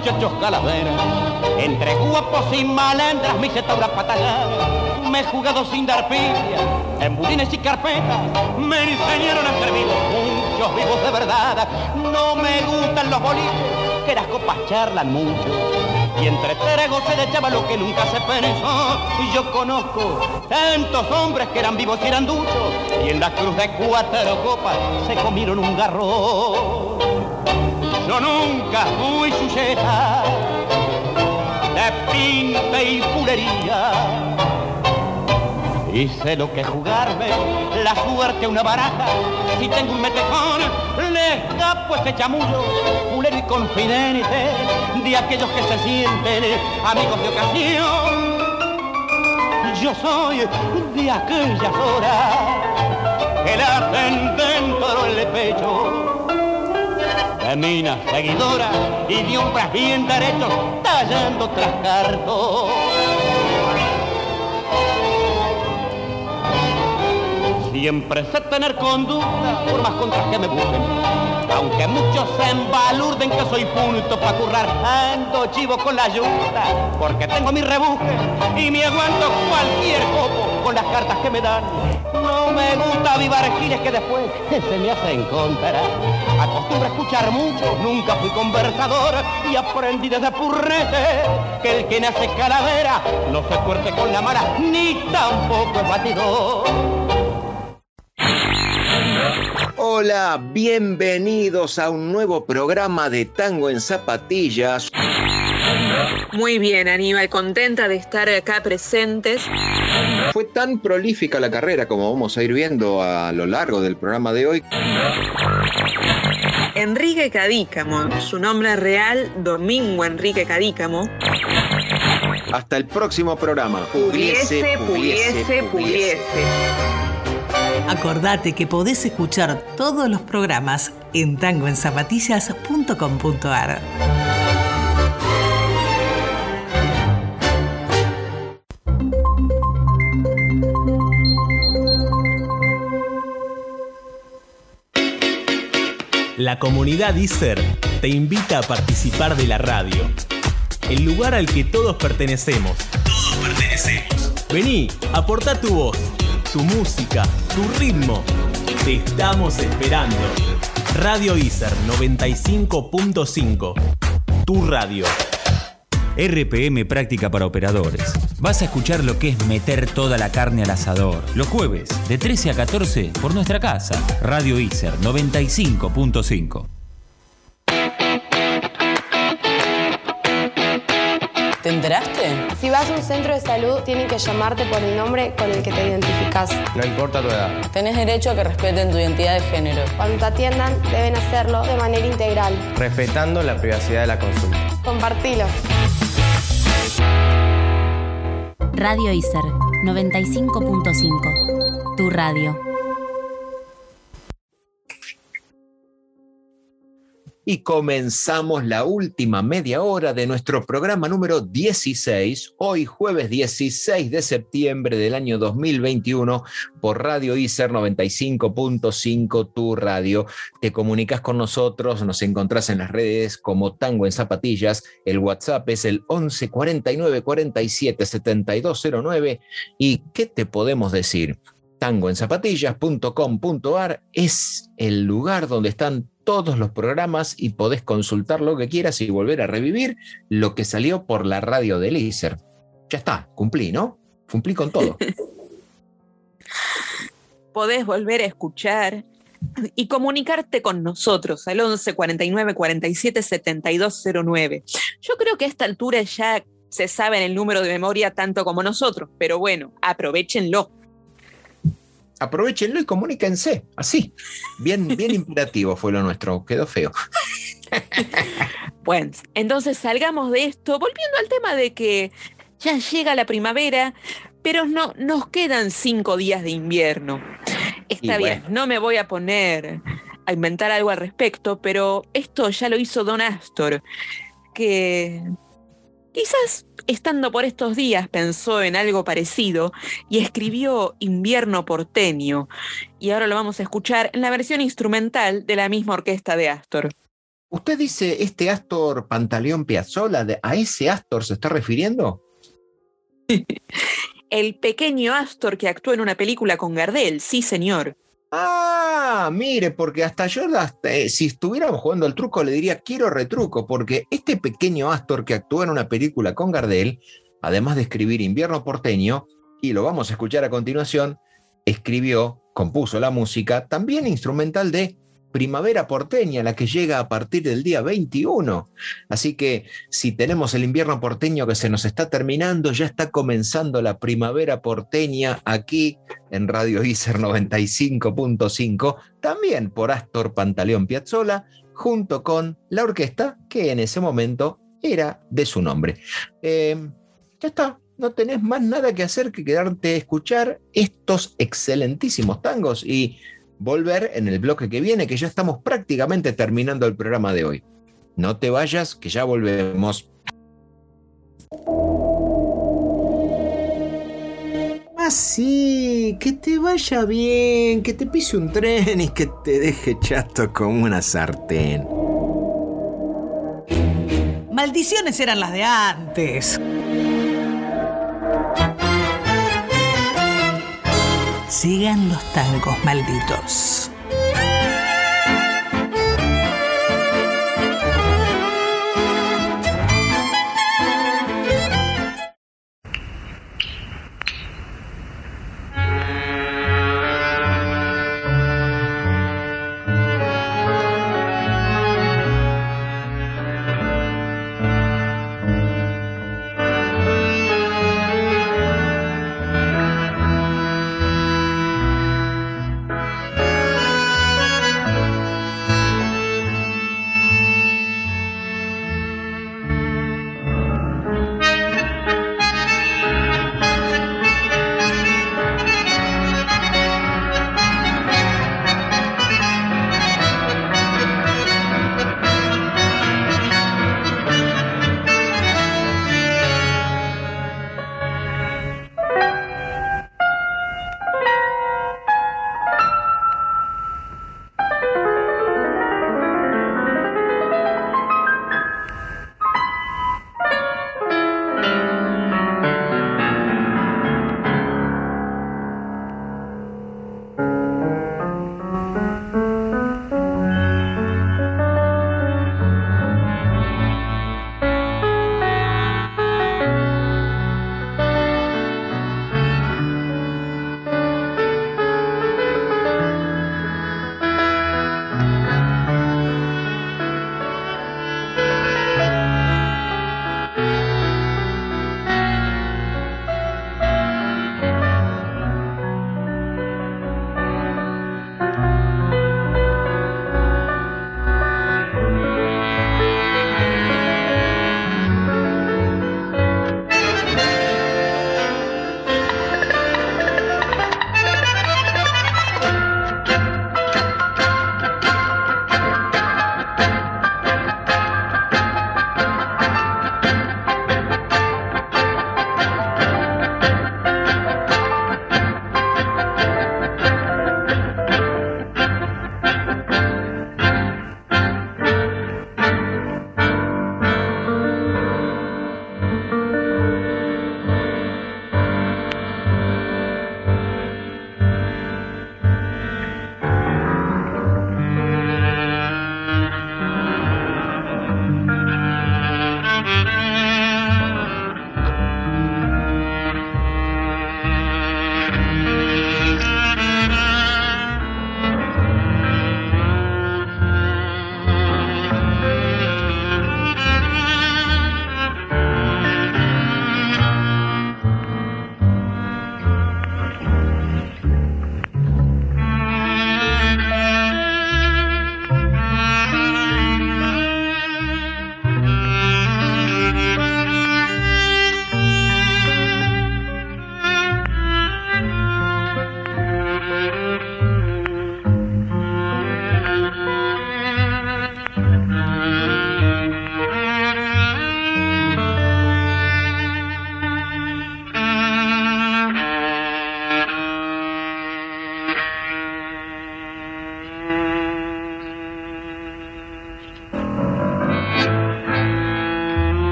Muchachos calaveras, entre guapos y malandras mi setaura patagar. Me he jugado sin dar pilla, en budines y carpetas, me enseñaron a ser muchos vivos de verdad. No me gustan los boliches, que las copas charlan mucho. Y entre tragos se echaba lo que nunca se pensó. Y yo conozco tantos hombres que eran vivos y eran duchos. Y en la cruz de cuatro copas se comieron un garro. Yo nunca fui sujeta de pinta y pulería. Y sé lo que jugarme la suerte una baraja. Si tengo un metejón, le escapo ese chamullo, pulero y confidente de aquellos que se sienten amigos de ocasión. Yo soy de aquellas horas que le hacen dentro el pecho de minas seguidoras y de hombres bien derechos tallando tras cartón. Siempre sé tener conducta por más contras que me busquen. Aunque muchos se embalurden que soy punto para currar, ando chivo con la ayuda, porque tengo mi rebusque y me aguanto cualquier copo con las cartas que me dan. No me gusta avivar giles que después se me hacen contra. Acostumbro a escuchar mucho, nunca fui conversador y aprendí desde purrete que el que nace calavera no se fuerte con la mala ni tampoco es batidor. Hola, bienvenidos a un nuevo programa de Tango en Zapatillas. Muy bien, Aníbal, contenta de estar acá presentes. Fue tan prolífica la carrera como vamos a ir viendo a lo largo del programa de hoy. Enrique Cadícamo, su nombre real, Domingo Enrique Cadícamo. Hasta el próximo programa. Puliese, puliese, puliese. Acordate que podés escuchar todos los programas en tangoenzapatillas.com.ar. La comunidad ISER te invita a participar de la radio. El lugar al que todos pertenecemos. Todos pertenecemos. Vení, aporta tu voz, tu música, tu ritmo. Te estamos esperando. Radio ISER 95.5. Tu radio. RPM Práctica para Operadores. Vas a escuchar lo que es meter toda la carne al asador. Los jueves, de 13 a 14, por nuestra casa. Radio ISER 95.5. ¿Te enteraste? Si vas a un centro de salud, tienen que llamarte por el nombre con el que te identificas. No importa tu edad. Tenés derecho a que respeten tu identidad de género. Cuando te atiendan, deben hacerlo de manera integral. Respetando la privacidad de la consulta. Compartilo. Radio ISER 95.5. Tu radio. Y comenzamos la última media hora de nuestro programa número 16, hoy jueves 16 de septiembre del año 2021, por Radio ICER 95.5, tu radio. Te comunicas con nosotros, nos encontrás en las redes como Tango en Zapatillas, el WhatsApp es el 11 49 47 7209. ¿Y qué te podemos decir? tangoenzapatillas.com.ar es el lugar donde están todos los programas y podés consultar lo que quieras y volver a revivir lo que salió por la radio del ISER. Ya está, cumplí, ¿no? Cumplí con todo. Podés volver a escuchar y comunicarte con nosotros al 11 49 47 7209. Yo creo que a esta altura ya se sabe el número de memoria tanto como nosotros, pero bueno, aprovechenlo aprovechenlo y comuníquense, así. Bien, bien imperativo fue lo nuestro, quedó feo. bueno, entonces salgamos de esto, volviendo al tema de que ya llega la primavera, pero no, nos quedan cinco días de invierno. Está bien, no me voy a poner a inventar algo al respecto, pero esto ya lo hizo Don Astor, que quizás estando por estos días pensó en algo parecido y escribió Invierno porteño. Y ahora lo vamos a escuchar en la versión instrumental de la misma orquesta de Astor. ¿Usted dice este Astor Pantaleón Piazzolla? ¿A ese Astor se está refiriendo? El pequeño Astor que actuó en una película con Gardel, sí señor. Ah, mire, porque hasta yo, eh, si estuviéramos jugando al truco, le diría quiero retruco, porque este pequeño Astor que actúa en una película con Gardel, además de escribir Invierno porteño, y lo vamos a escuchar a continuación, escribió, compuso la música, también instrumental de primavera porteña, la que llega a partir del día 21. Así que si tenemos el invierno porteño que se nos está terminando, ya está comenzando la primavera porteña aquí en Radio ICER 95.5, también por Astor Pantaleón Piazzola, junto con la orquesta que en ese momento era de su nombre. Eh, ya está, no tenés más nada que hacer que quedarte a escuchar estos excelentísimos tangos y volver en el bloque que viene, que ya estamos prácticamente terminando el programa de hoy. No te vayas, que ya volvemos. Así, que te vaya bien, que te pise un tren y que te deje chato como una sartén. Maldiciones eran las de antes. Llegan los tangos malditos.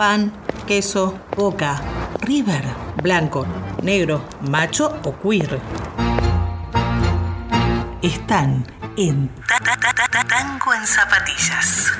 Pan, queso, boca, river, blanco, negro, macho o queer. Están en Ta- Ta- Ta- Ta- Ta- Tango en Zapatillas.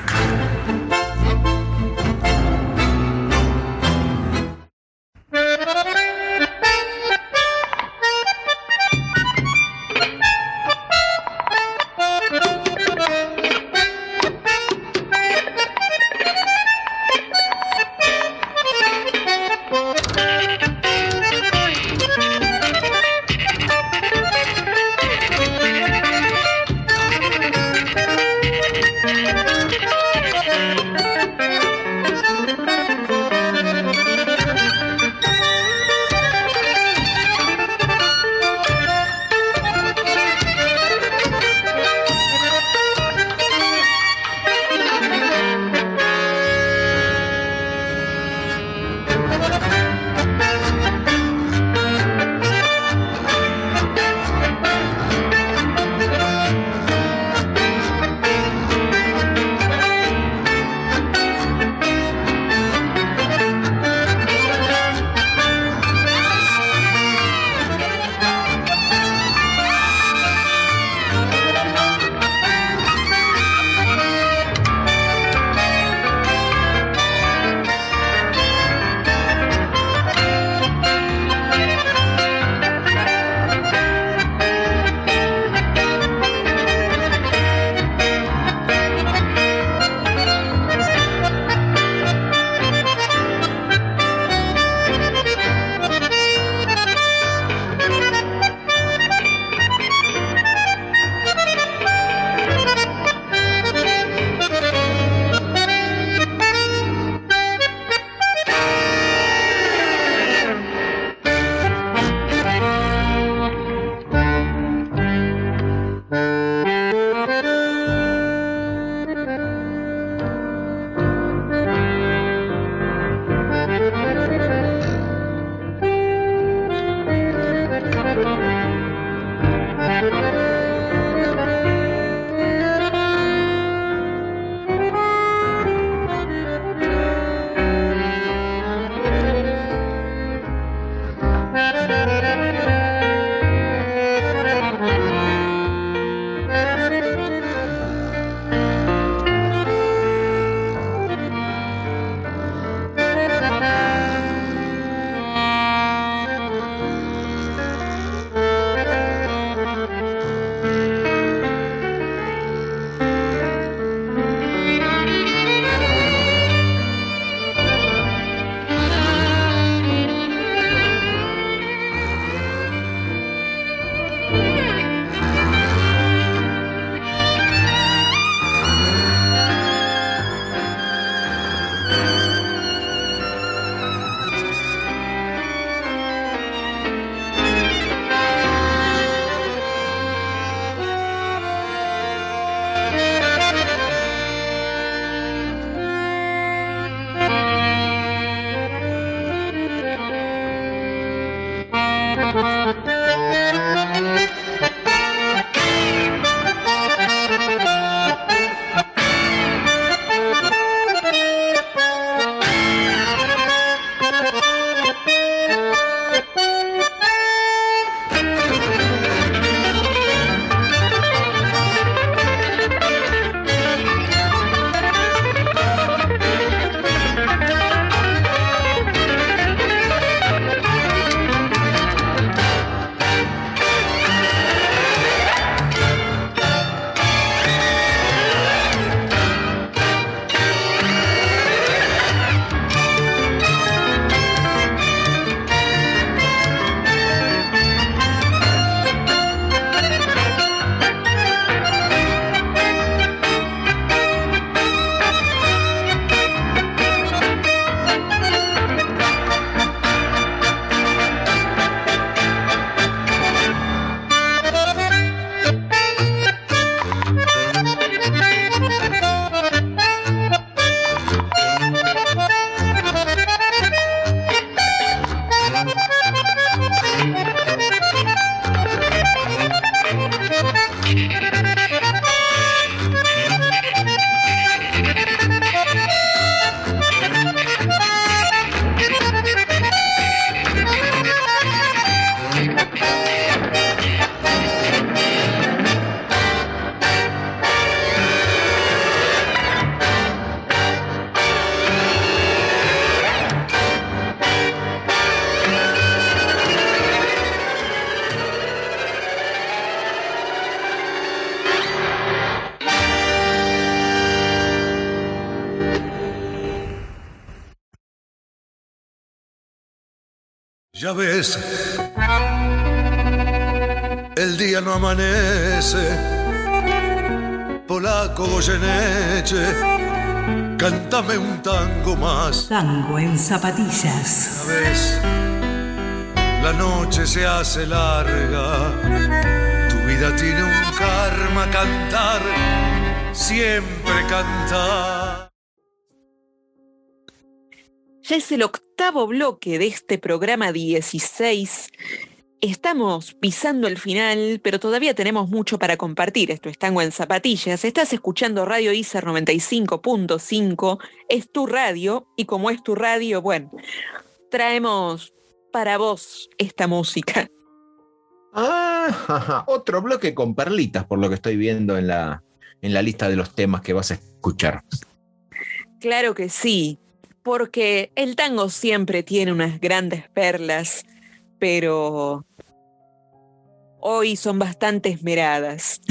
Ya ves, el día no amanece. Polaco Goyeneche, cántame un tango más. Tango en zapatillas. Ya ves, la noche se hace larga. Tu vida tiene un karma cantar, siempre cantar. Ya es el octavo bloque de este programa 16. Estamos pisando el final, pero todavía tenemos mucho para compartir. Esto es Tango en Zapatillas. Estás escuchando Radio ICER 95.5. Es tu radio y como es tu radio, bueno, traemos para vos esta música. Ah, jaja, otro bloque con perlitas, por lo que estoy viendo en la, en la lista de los temas que vas a escuchar. Claro que sí, porque el tango siempre tiene unas grandes perlas, pero hoy son bastante esmeradas.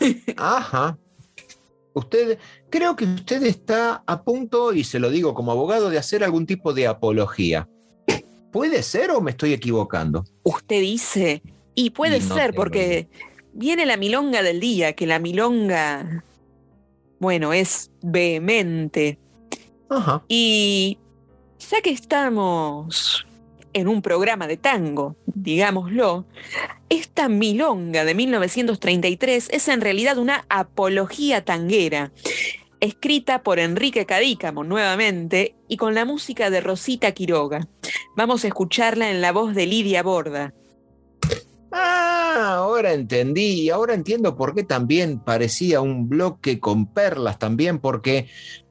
Ajá. Usted, creo que usted está a punto, y se lo digo como abogado, de hacer algún tipo de apología. ¿Puede ser o me estoy equivocando? Usted dice, y puede no ser, porque viene la milonga del día, que la milonga, bueno, es vehemente. Ajá. Y ya que estamos en un programa de tango, digámoslo, esta milonga de 1933 es en realidad una apología tanguera, escrita por Enrique Cadícamo nuevamente y con la música de Rosita Quiroga. Vamos a escucharla en la voz de Lidia Borda. Ah, ahora entendí, ahora entiendo por qué también parecía un bloque con perlas también, porque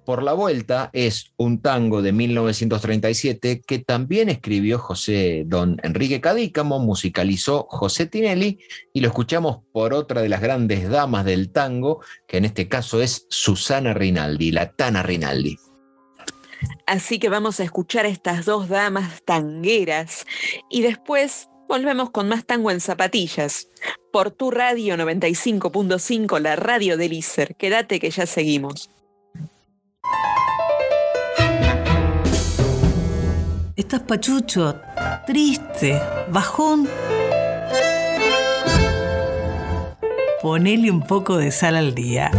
por la vuelta es un tango de 1937 que también escribió José Don Enrique Cadícamo, musicalizó José Tinelli y lo escuchamos por otra de las grandes damas del tango, que en este caso es Susana Rinaldi, la Tana Rinaldi. Así que vamos a escuchar a estas dos damas tangueras y después volvemos con más tango en zapatillas. Por tu radio 95.5, la radio del ICER. Quédate que ya seguimos. Estás pachucho, triste, bajón. Ponele un poco de sal al día.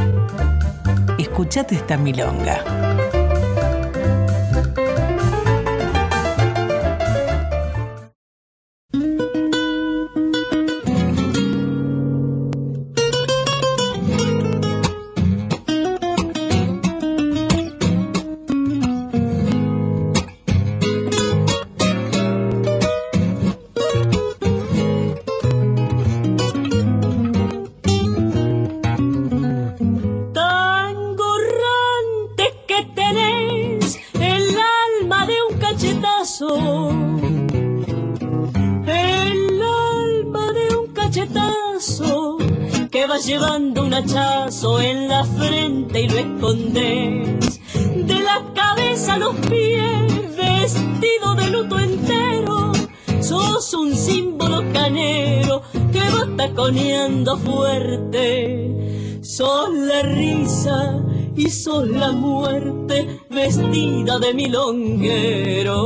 Escuchate esta milonga. Y sos la muerte vestida de milonguero.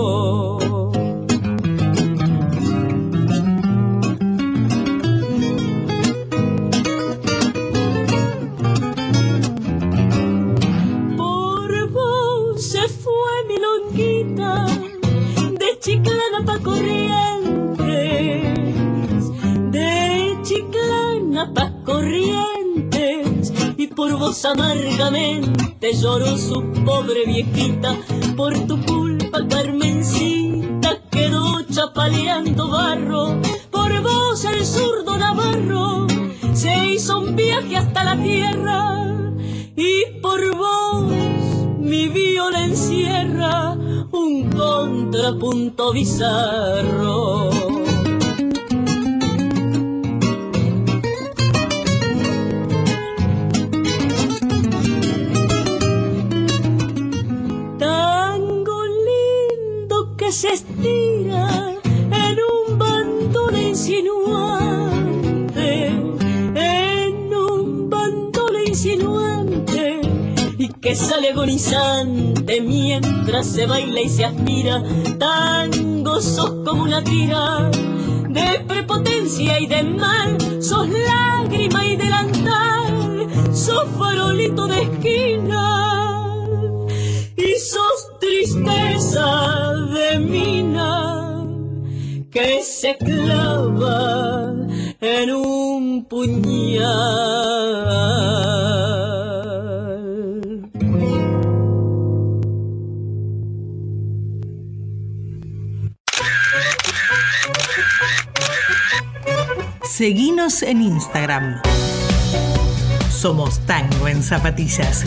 Viejita, Somos Tango en Zapatillas.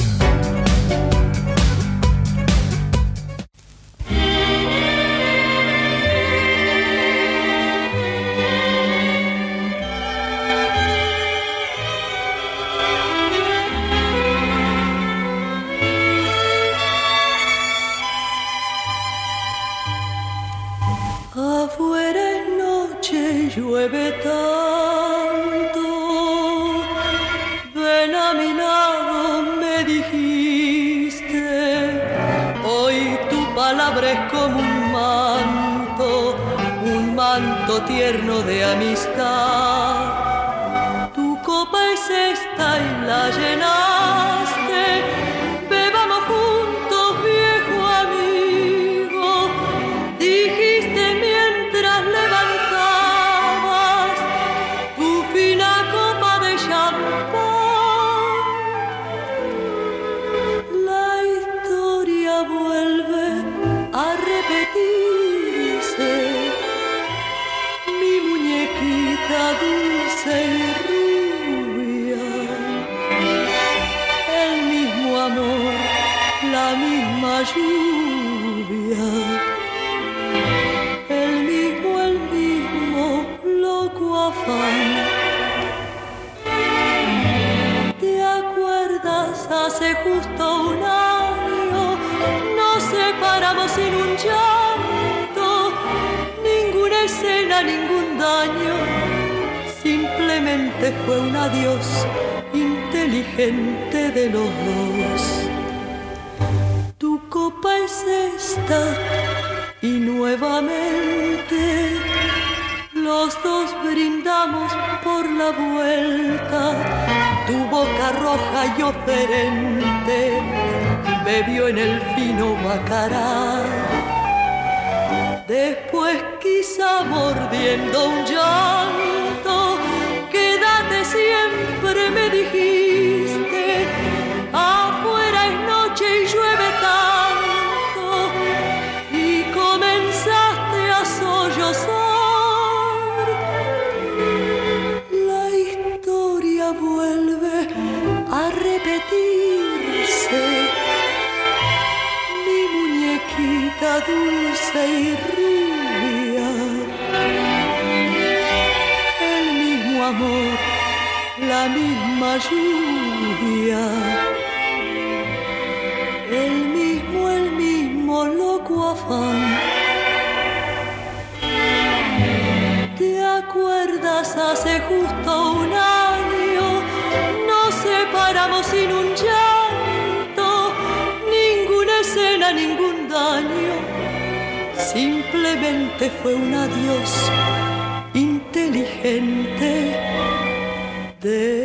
De los dos. Tu copa es esta y nuevamente los dos brindamos por la vuelta. Tu boca roja y oferente bebió en el fino bacará. Después quizá mordiendo un llanto, quédate siempre me dijiste. Dulce y rubia. El mismo amor, la misma lluvia. El mismo, el mismo loco afán. ¿Te acuerdas hace justo Simplemente fue un adiós inteligente de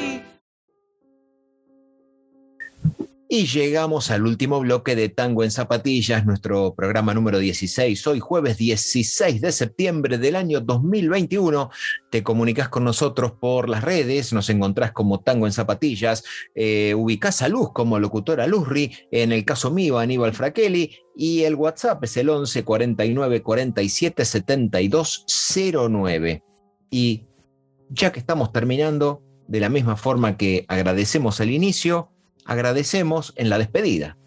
Y llegamos al último bloque de Tango en Zapatillas, nuestro programa número 16. Hoy jueves 16 de septiembre del año 2021. Te comunicas con nosotros por las redes, nos encontrás como Tango en Zapatillas, eh, ubicás a Luz como locutora Luzri, en el caso mío Aníbal Fraquelli, y el WhatsApp es el 11 49 47 72 09. Y ya que estamos terminando, de la misma forma que agradecemos el inicio, agradecemos en la despedida.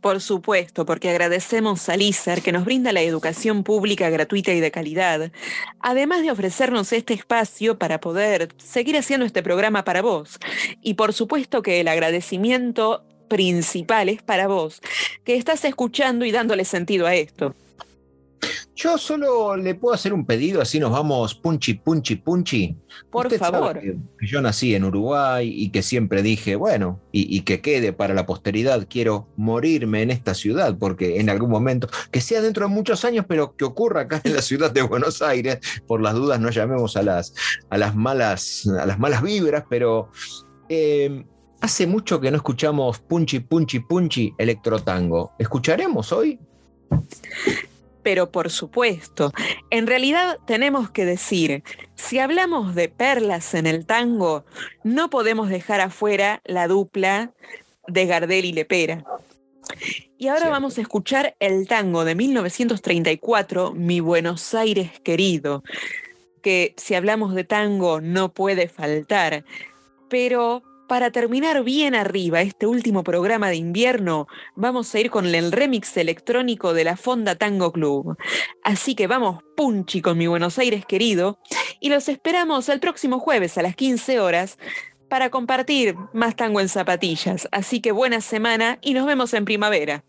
Por supuesto, porque agradecemos a ISER que nos brinda la educación pública gratuita y de calidad, además de ofrecernos este espacio para poder seguir haciendo este programa para vos. Y por supuesto que el agradecimiento principal es para vos, que estás escuchando y dándole sentido a esto. Yo solo le puedo hacer un pedido, así nos vamos punchi, punchi, punchi. Por Usted favor. que yo nací en Uruguay y que siempre dije, bueno, y, y que quede para la posteridad, quiero morirme en esta ciudad, porque en algún momento, que sea dentro de muchos años, pero que ocurra acá en la ciudad de Buenos Aires, por las dudas no llamemos a las, a las, malas, a las malas vibras, pero eh, hace mucho que no escuchamos punchi, punchi, punchi, electrotango. ¿Escucharemos hoy? Pero por supuesto, en realidad tenemos que decir, si hablamos de perlas en el tango, no podemos dejar afuera la dupla de Gardel y Lepera. Y ahora vamos a escuchar el tango de 1934, Mi Buenos Aires querido, que si hablamos de tango no puede faltar, pero para terminar bien arriba este último programa de invierno, vamos a ir con el remix electrónico de la Fonda Tango Club. Así que vamos punchi con mi Buenos Aires querido y los esperamos el próximo jueves a las 15 horas para compartir más tango en zapatillas. Así que buena semana y nos vemos en primavera.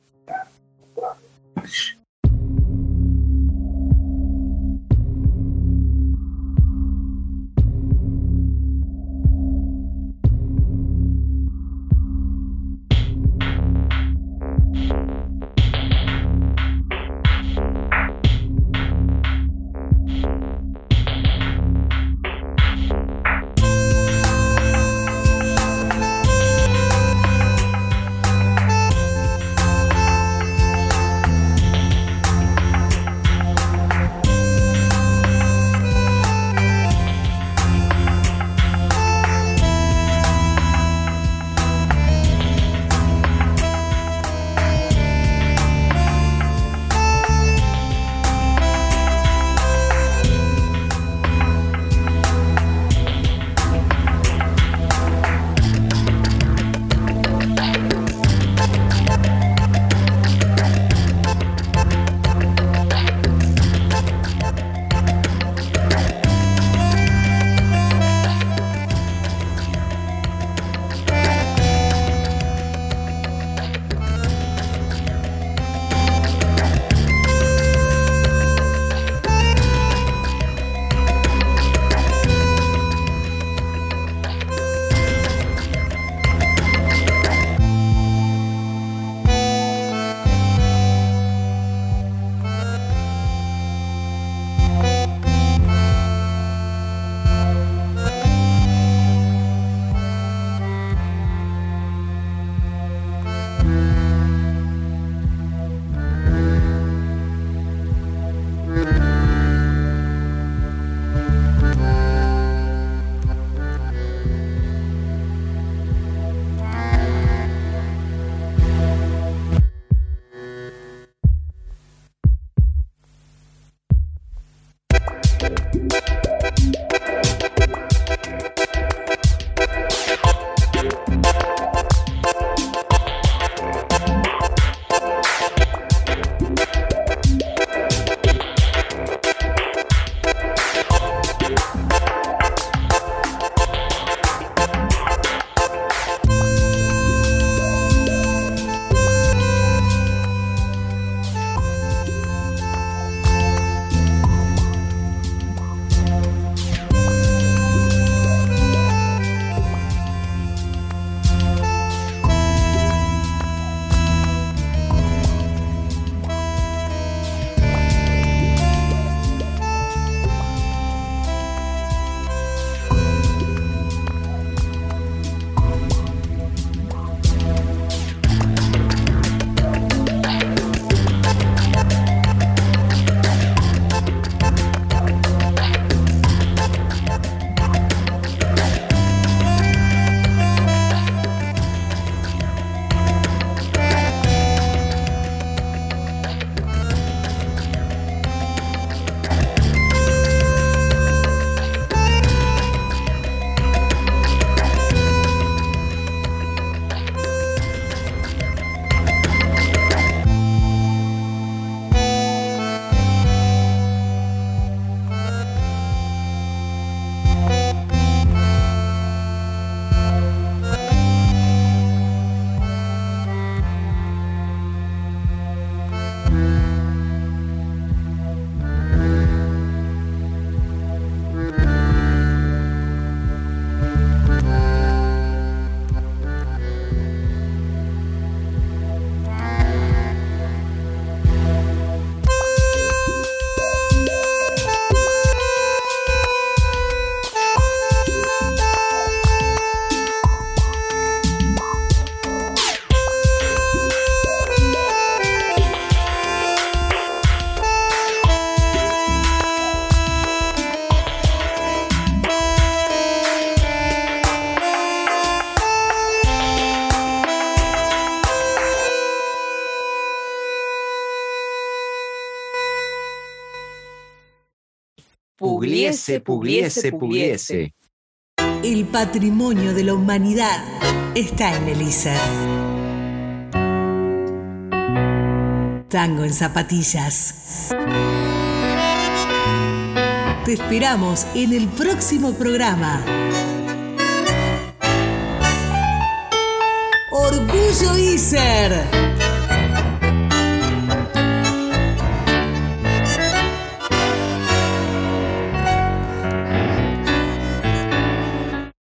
Pugliese, pugliese, pugliese. El patrimonio de la humanidad está en el ISER. Tango en zapatillas. Te esperamos en el próximo programa. Orgullo ISER.